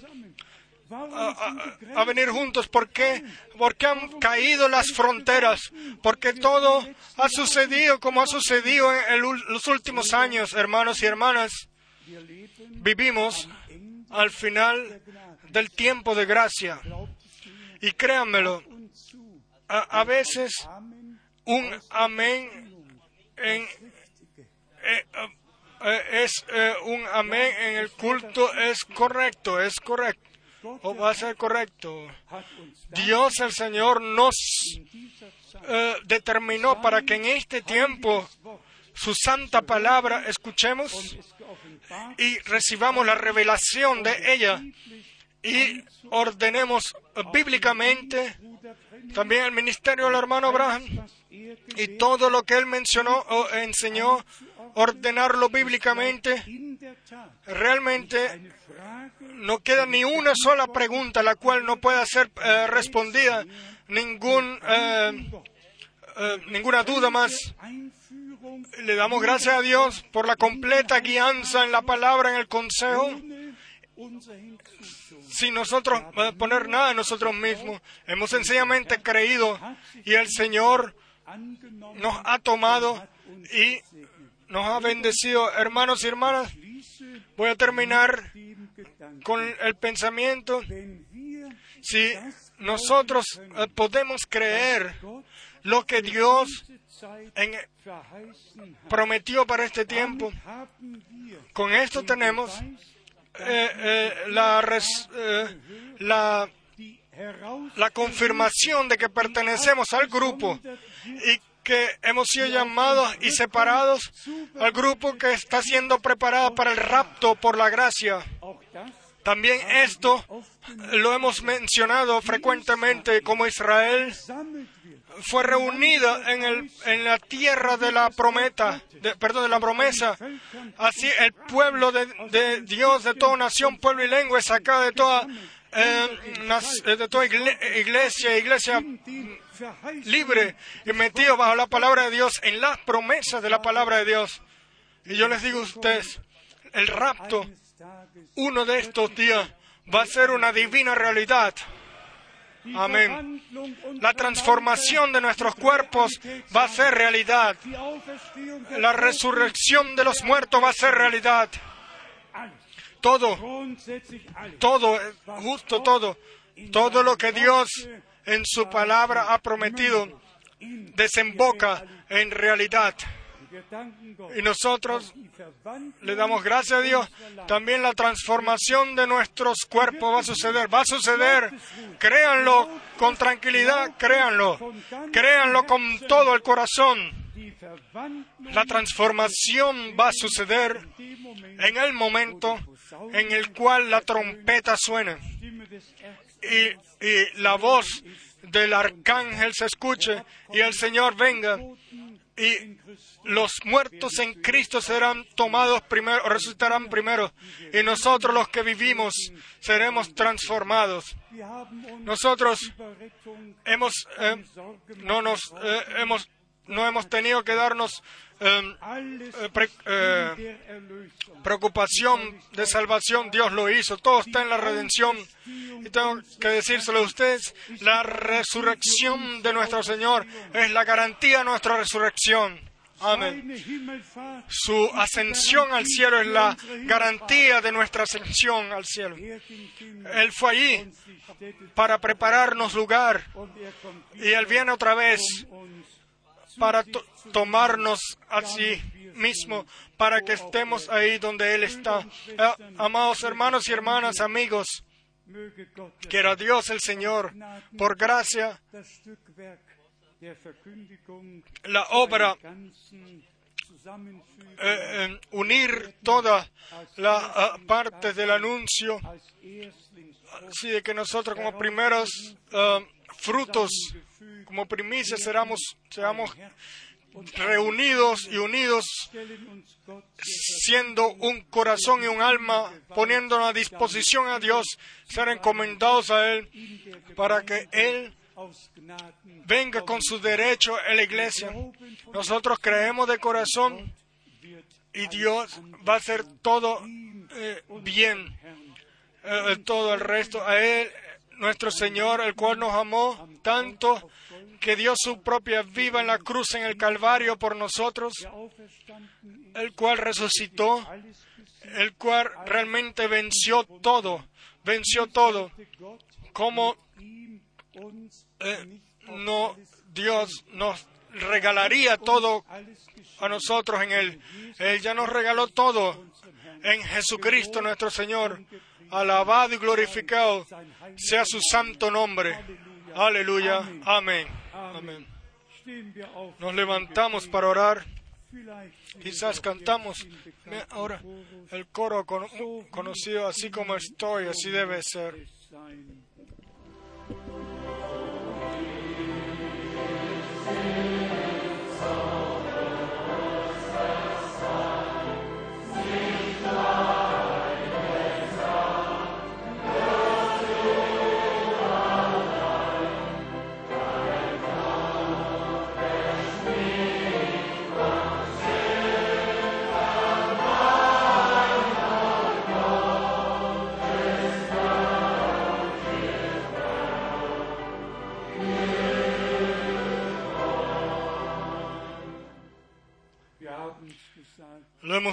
a, venir juntos? ¿Por qué? Porque han caído las fronteras, porque todo ha sucedido como ha sucedido en los últimos años, hermanos y hermanas. Vivimos al final del tiempo de gracia. Y créanmelo, a, veces un amén en, eh, eh, es eh, un amén en el culto es correcto, es correcto, o va a ser correcto. Dios el Señor nos determinó para que en este tiempo su santa palabra escuchemos
es
y recibamos la revelación de ella y ordenemos bíblicamente también el ministerio del hermano Abraham y todo lo que él mencionó o enseñó, ordenarlo bíblicamente. Realmente no queda ni una sola pregunta la cual no pueda ser eh, respondida, ningún, eh, eh, ninguna duda más. Le damos gracias a Dios por la completa guianza en la palabra, en el consejo. Sin nosotros poner nada en nosotros mismos. Hemos sencillamente creído y el Señor nos ha tomado y nos ha bendecido. Hermanos y hermanas, voy a terminar con el pensamiento. Si nosotros eh, podemos creer lo que Dios prometió para este tiempo, con esto tenemos eh, eh, eh, la, la confirmación de que pertenecemos al grupo y que hemos sido llamados y separados al grupo que está siendo preparado para el rapto por la gracia. También esto lo hemos mencionado frecuentemente como Israel. Fue reunida en, el, en la tierra de la prometa, de- perdón, de la promesa. Así el pueblo de, de Dios, de toda nación, pueblo y lengua, es sacado de toda, eh, eh, de toda igle- iglesia, iglesia libre y metido bajo la palabra de Dios, en las promesas de la palabra de Dios. Y yo les digo a ustedes, el rapto, uno de estos días, va a ser una divina realidad. Amén. La transformación de nuestros cuerpos va a ser realidad. La resurrección de los muertos va a ser realidad. Todo, todo, eh, justo todo. Todo lo que Dios en su palabra ha prometido desemboca en realidad. Y nosotros le damos gracias a Dios. También la transformación de nuestros cuerpos va a suceder. Va a suceder. Créanlo con tranquilidad. Créanlo. Créanlo con todo el corazón. La transformación va a suceder en el momento en el cual la trompeta
Erzengels
y, y la voz del arcángel se escuche y el Señor venga y los muertos en Cristo serán tomados primero, resucitarán primero y nosotros los que vivimos seremos transformados. Nosotros hemos, eh, no nos eh, hemos no hemos tenido que darnos
alles
eh, eh, preocupación de salvación, Dios lo hizo, todo está en la redención. Y tengo que decírselo a ustedes, la resurrección de nuestro Señor es la garantía de nuestra resurrección. Amén. Su ascensión al cielo es la garantía de nuestra ascensión al cielo. Él fue allí para prepararnos lugar y Él viene otra vez para to- tomarnos a sí mismo, para que estemos ahí donde Él está. Eh, amados hermanos y hermanas, amigos, quiera Dios el Señor, por gracia, la obra, eh, unir todas las ah, partes del anuncio, así de que nosotros como primeros ah, frutos, como primicias, seramos, seamos reunidos y unidos siendo un corazón y un alma, poniéndonos a disposición a Dios, ser encomendados a Él, para que Él venga con su derecho a la iglesia. Nosotros creemos de corazón y Dios va a hacer todo eh, bien, eh, todo el resto. A Él, nuestro Señor, el cual nos amó tanto que dio su propia vida en la cruz en el Calvario por nosotros, el cual resucitó el cual realmente venció todo, venció todo, como eh, no Dios nos regalaría todo a nosotros en Él. Él ya nos regaló todo en Jesucristo nuestro Señor. Alabado y glorificado sea su santo nombre. Aleluya. Amén. Amén. Nos levantamos para orar. Quizás cantamos eh, ahora el coro con- conocido así como estoy, así debe ser.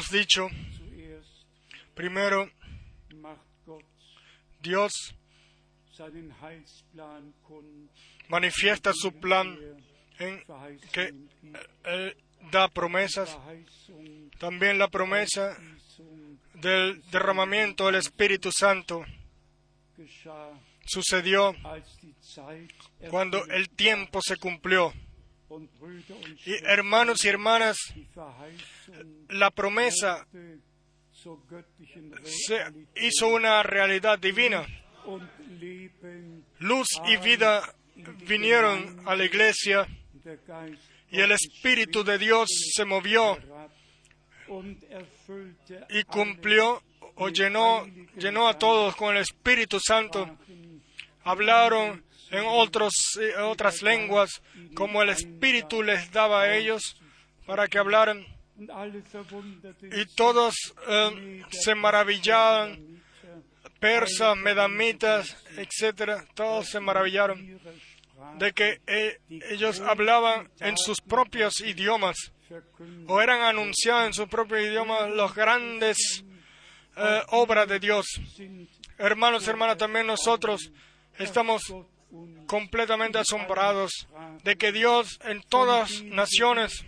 Hemos dicho, primero Dios manifiesta su plan en que
gibt.
Él da promesas, también la promesa del derramamiento del Espíritu Santo sucedió cuando el tiempo se cumplió. Y hermanos y hermanas, la promesa se hizo una realidad divina. Luz y vida vinieron a la iglesia y el Espíritu de Dios se movió y cumplió o llenó, llenó a todos con el Espíritu Santo. Hablaron en otros, eh, otras lenguas como el Espíritu les daba a ellos para que hablaran. Y todos eh, se maravillaban, persas, medamitas, etcétera, todos se maravillaron de que eh, ellos hablaban en sus propios idiomas o eran anunciados en sus propios idiomas las grandes obras de Dios. Hermanos, hermanas, también nosotros estamos completamente asombrados de que Dios en todas naciones,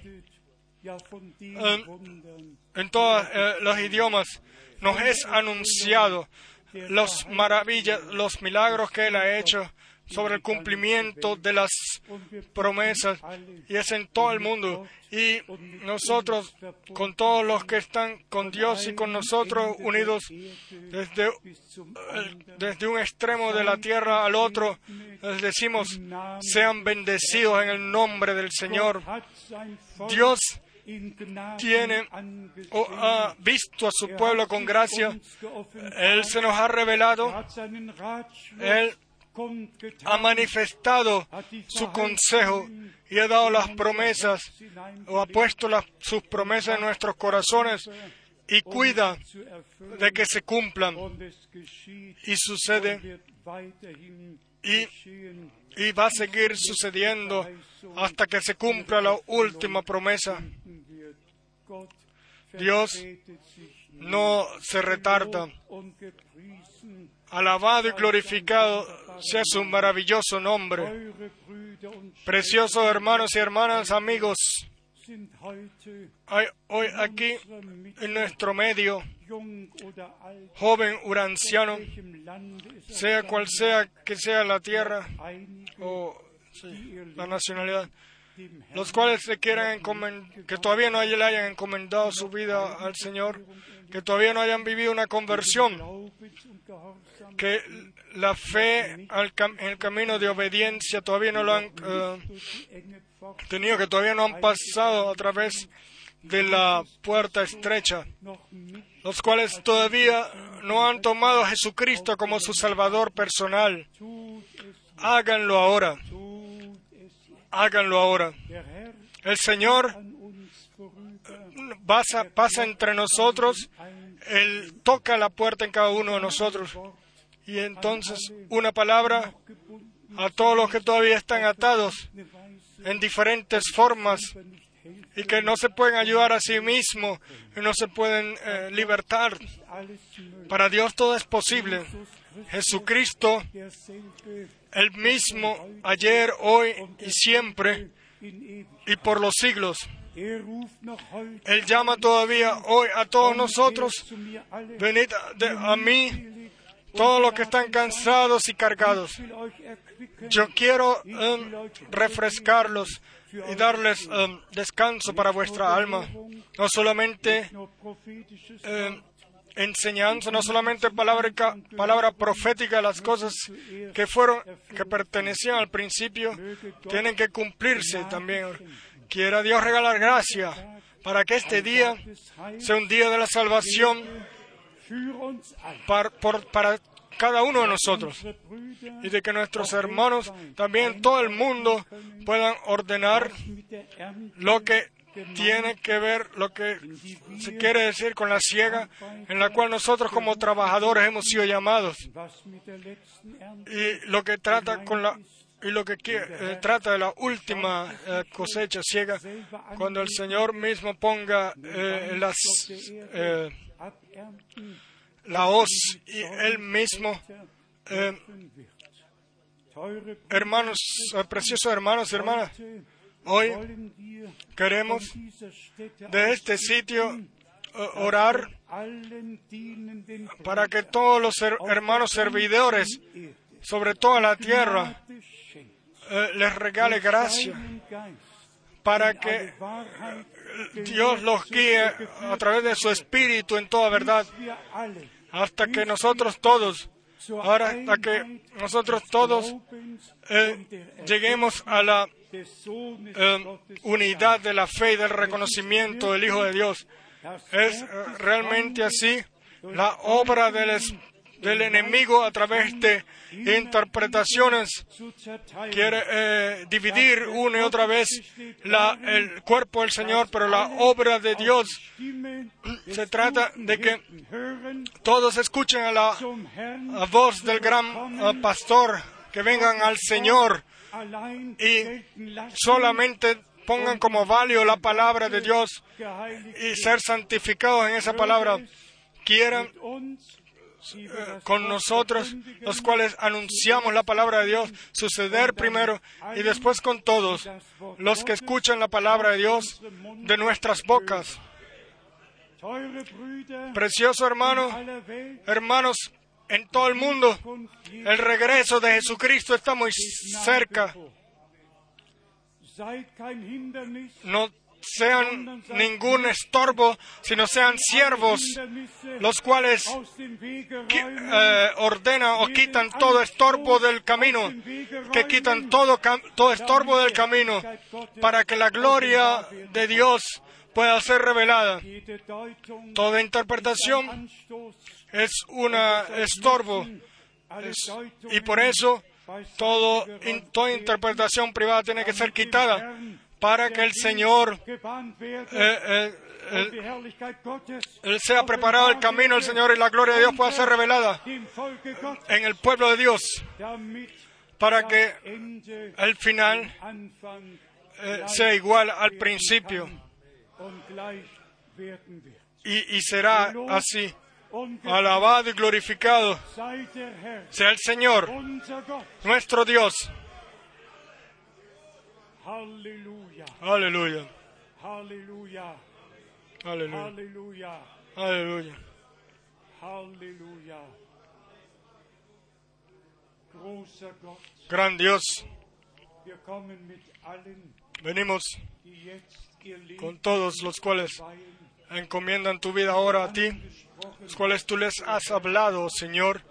en todos eh, los idiomas, nos es anunciado los maravillas, los milagros que Él ha hecho sobre el cumplimiento de las promesas y es en todo el mundo. Y nosotros, con todos los que están con Dios y con nosotros unidos desde, eh, desde un extremo de la tierra al otro, les decimos, sean bendecidos en el nombre del Señor. Dios tiene o ha visto a su pueblo con gracia. Él se nos ha revelado, Él ha manifestado su consejo y ha dado las promesas o ha puesto sus promesas en nuestros corazones y cuida de que se cumplan y sucede y, va a seguir sucediendo hasta que se cumpla la última promesa. Dios no se retarda. Alabado y glorificado sea su maravilloso nombre. Preciosos hermanos y hermanas, amigos, hay hoy aquí en nuestro medio, joven o anciano, sea cual sea que sea la tierra o la nacionalidad, los cuales se quieran que todavía no le hayan encomendado su vida al Señor, que todavía no hayan vivido una conversión, que la fe en el camino de obediencia todavía no lo han eh, tenido, que todavía no han pasado a través de la puerta estrecha, los cuales todavía no han tomado a Jesucristo como su Salvador personal. Háganlo ahora, háganlo ahora. El Señor pasa, entre nosotros, Él toca la puerta en cada uno de nosotros. Y entonces una palabra a todos los que todavía están atados en diferentes formas y que no se pueden ayudar a sí mismos y no se pueden eh, libertar. Para Dios todo es posible. Jesucristo, el mismo ayer, hoy y siempre y por los siglos. Él llama todavía hoy a todos nosotros, venid a, mí, todos los que están cansados y cargados. Yo quiero em, refrescarlos y darles em, descanso para vuestra alma. No solamente em, enseñanza, no solamente palabra, palabra profética, las cosas que fueron, que pertenecían al principio, tienen que cumplirse también. Quiera Dios regalar gracia para que este día sea un día de la salvación para, para cada uno de nosotros y de que nuestros hermanos, también todo el mundo, puedan ordenar lo que tiene que ver, lo que se quiere decir con la ciega, en la cual nosotros como trabajadores hemos sido llamados, y lo que trata con la y lo que qui- eh, trata de la última eh, cosecha ciega, cuando el Señor mismo ponga eh, las eh, la hoz y él mismo eh, hermanos, eh, preciosos hermanos y hermanas, hoy queremos de este sitio eh, orar para que todos los her- hermanos servidores, sobre toda la tierra, eh, les regale gracia para que Dios los guíe a través de su espíritu en toda verdad, hasta que nosotros todos, ahora hasta que nosotros todos eh, lleguemos a la eh, unidad de la fe y del reconocimiento del Hijo de Dios. Es realmente así la obra del, es- del enemigo a través de interpretaciones quiere eh, dividir una y otra vez la- el cuerpo del Señor, pero la obra de Dios se trata de que todos escuchen a la a voz del gran eh, pastor, que vengan al Señor y solamente pongan como valio la palabra de Dios y ser santificados en esa palabra. Quieran con nosotros, los cuales anunciamos la palabra de Dios, suceder primero y después con todos los que escuchan la palabra de Dios de nuestras bocas. Precioso hermano, hermanos en todo el mundo,
und
el regreso de Jesucristo está muy cerca. No sean ningún estorbo, sino sean siervos, los cuales eh, ordenan o quitan todo estorbo del camino, que quitan todo, todo estorbo del camino, para que la gloria de Dios pueda ser revelada. Toda interpretación es un estorbo y por eso todo, toda interpretación privada tiene que ser quitada para que el Señor eh, eh, eh, sea preparado el camino del Señor y la gloria de Dios pueda ser revelada en el pueblo de Dios para que el final eh, sea igual al principio y, y será así. Alabado y glorificado sea el Señor, nuestro Dios. Aleluya, aleluya, aleluya.
Halleluja. Großer Gott,
Gran Dios, venimos con todos los cuales encomiendan tu vida ahora a ti, los cuales tú les has hablado, Señor,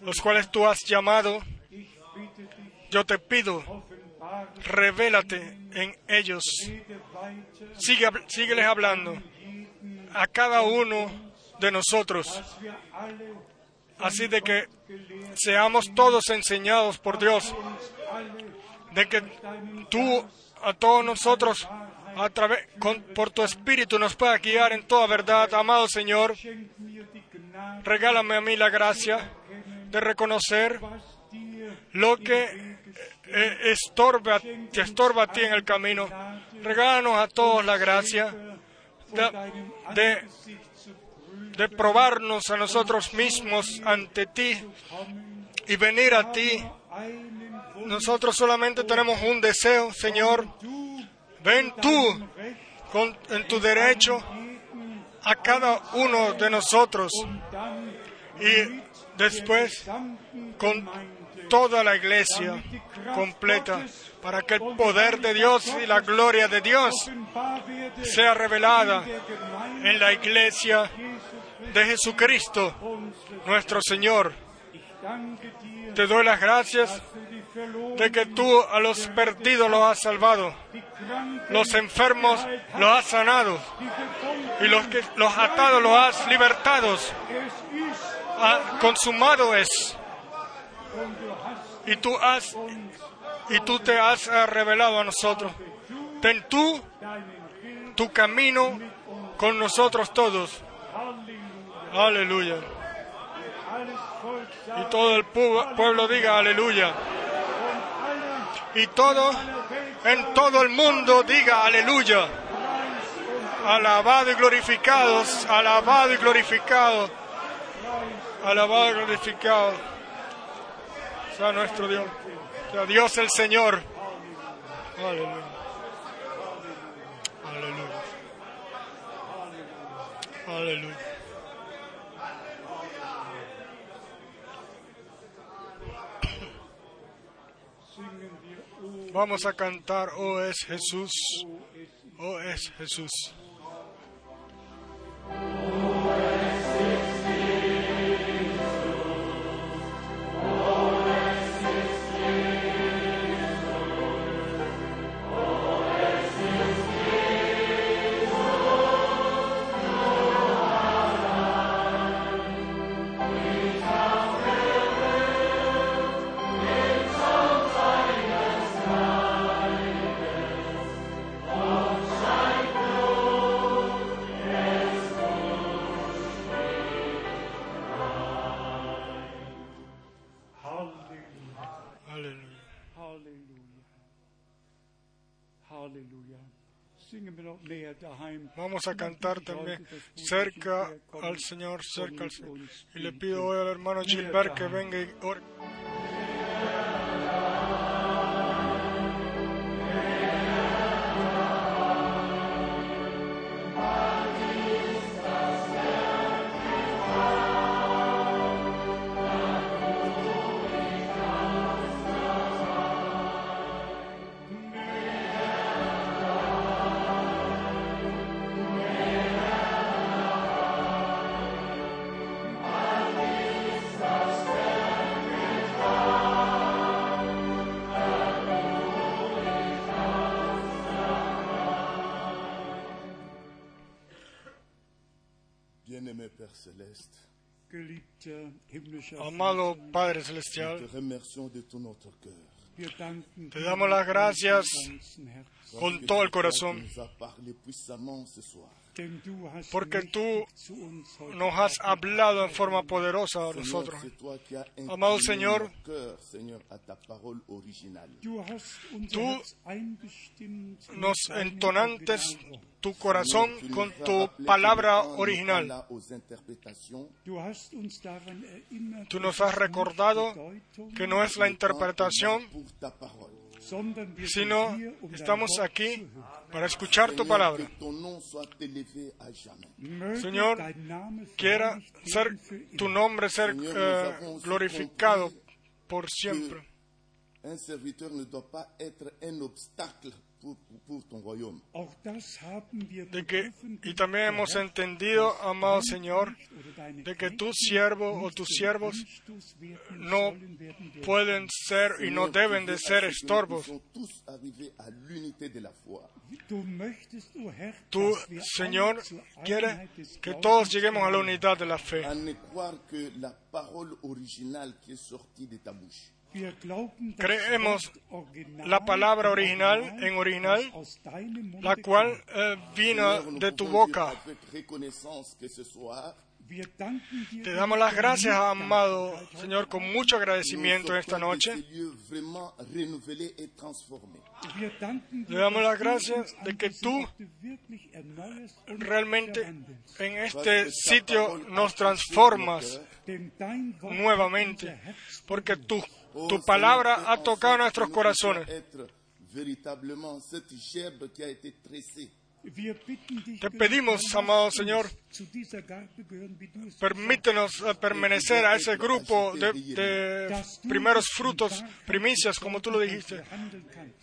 los cuales tú has llamado. Yo te pido, revélate en ellos. Sigue, sígueles hablando a cada uno de nosotros, así de que seamos todos enseñados por Dios, de que tú a todos nosotros a través por tu espíritu nos puedas guiar en toda verdad, amado Señor. Regálame a mí la gracia de reconocer lo que eh, estorba, te estorba a ti en el camino. Regálanos a todos la gracia de, de, probarnos a nosotros mismos ante ti y venir a ti. Nosotros solamente tenemos un deseo, Señor. Ven tú con, en tu derecho a cada uno de nosotros y después con toda la iglesia completa para que el poder de Dios y la gloria de Dios sea revelada en la iglesia de Jesucristo, nuestro Señor. Te doy las gracias de que tú a los perdidos los has salvado, los enfermos los has sanado y los, que, los atados los has libertados.
ist
Ah, consumado es y tú has y tú te has ah, revelado a nosotros. Ten tú tu camino con nosotros todos. Aleluya. Y todo el pu- pueblo diga aleluya. Y todo en todo el mundo diga aleluya. Alabado y glorificado, alabado y glorificado, alabado y glorificado. Sea nuestro Dios, sea Dios el Señor. Aleluya. Aleluya. Aleluya. Vamos a cantar, oh es Jesús, oh es Jesús. Vamos a cantar también cerca al Señor, cerca al Señor. Y le pido hoy al hermano Gilbert que venga y ore. Amado Padre Celestial,
te
damos las gracias con todo el corazón. Porque tú nos has hablado en forma poderosa a nosotros. Amado Señor,
mit
Nos entonantes tu corazón con tu palabra original. Tú nos has recordado que no es la interpretación, sino estamos aquí para escuchar tu palabra. Señor, Quiera ser tu nombre ser eh, glorificado por siempre.
Un ne doit pas être un obstacle
De que, y también hemos entendido, amado Señor, de que tu siervo o tus siervos no pueden ser y no deben de ser estorbos. Tú,
wir
Señor, quieres que todos lleguemos a la unidad de la fe. Creemos la palabra original, en original, la cual eh, vino de tu boca. Te damos las gracias, amado Señor, con mucho agradecimiento esta noche. Le damos las gracias de que tú Realmente en este sitio nos transformas nuevamente, porque tu,
Oh,
tu palabra ha tocado nuestros corazones. Te pedimos, amado Señor, Permítenos eh, permanecer a ese grupo de, primeros frutos, primicias, como tú lo dijiste,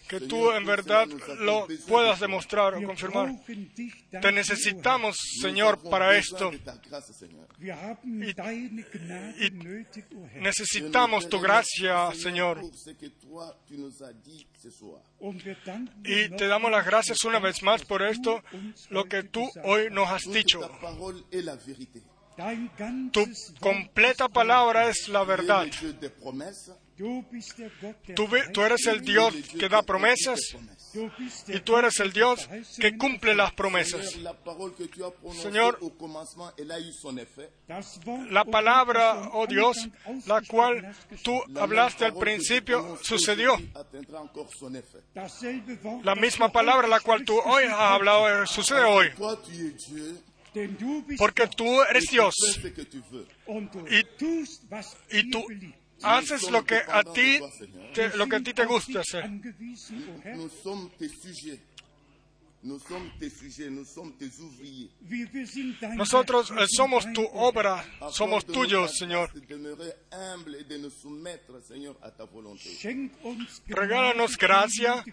que tú en verdad lo puedas demostrar o confirmar. Te necesitamos, Señor, para esto. Y-. Necesitamos tu gracia, Señor. Y te damos las gracias una vez más por esto, lo que tú hoy nos has dicho. Tu completa palabra es la verdad. Tú, eres el. Dios que da promesas y tú eres el Dios que cumple las promesas. Señor, La palabra, oh Dios, la cual tú hablaste al principio, sucedió. La misma palabra la cual tú hoy has hablado eh, sucede hoy. Porque tú eres Dios. y- tú haces lo que a ti, te- lo que a ti te gusta hacer. Nosotros eh, somos tu obra, somos tuyos, Señor. Regálanos gracia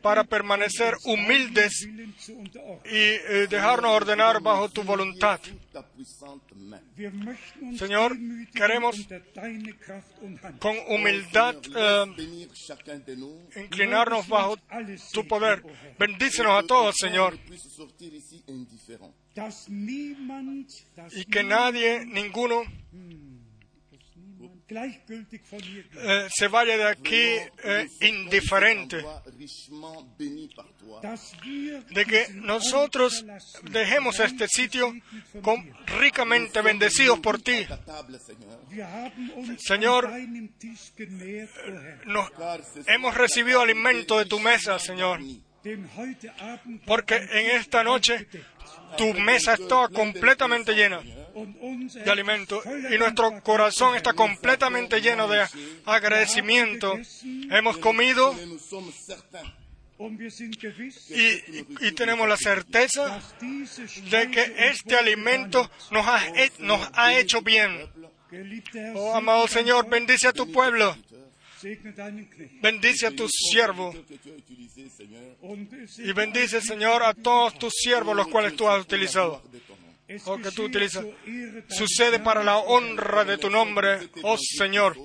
para permanecer humildes y eh, dejarnos ordenar bajo tu voluntad. Señor, queremos. Con humildad eh, inclinarnos bajo tu poder. Bendícenos a todos, Señor, y que nadie, ninguno,
geht.
eh, se vaya de aquí eh, indiferente. de que nosotros dejemos este sitio con- ricamente bendecidos por ti. Señor. Nos hemos recibido alimento de tu mesa, Señor, porque en esta noche tu mesa estaba completamente llena de alimento
voller
y nuestro corazón está completamente lleno de agradecimiento. Hemos comido y, tenemos la certeza de que este alimento nos ha, nos ha hecho bien. Oh, amado Señor, bendice a tu pueblo, bendice a tu siervo y bendice, Señor, a todos tus siervos, los cuales tú has utilizado.
Es
oh, que tú utilizas. Sucede para la honra de tu nombre, oh Señor.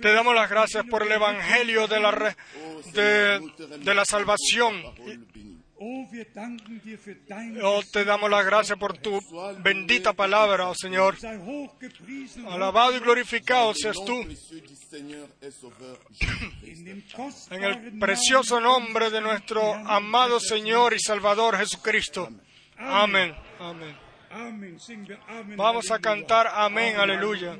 Te damos las gracias por el Evangelio de la, de la salvación.
Oh,
Oh, te damos las gracias por tu bendita palabra, oh Señor. Alabado y glorificado seas tú En el precioso nombre de nuestro amado Señor y Salvador Jesucristo. Amén. Amén. Vamos a cantar Amén, aleluya.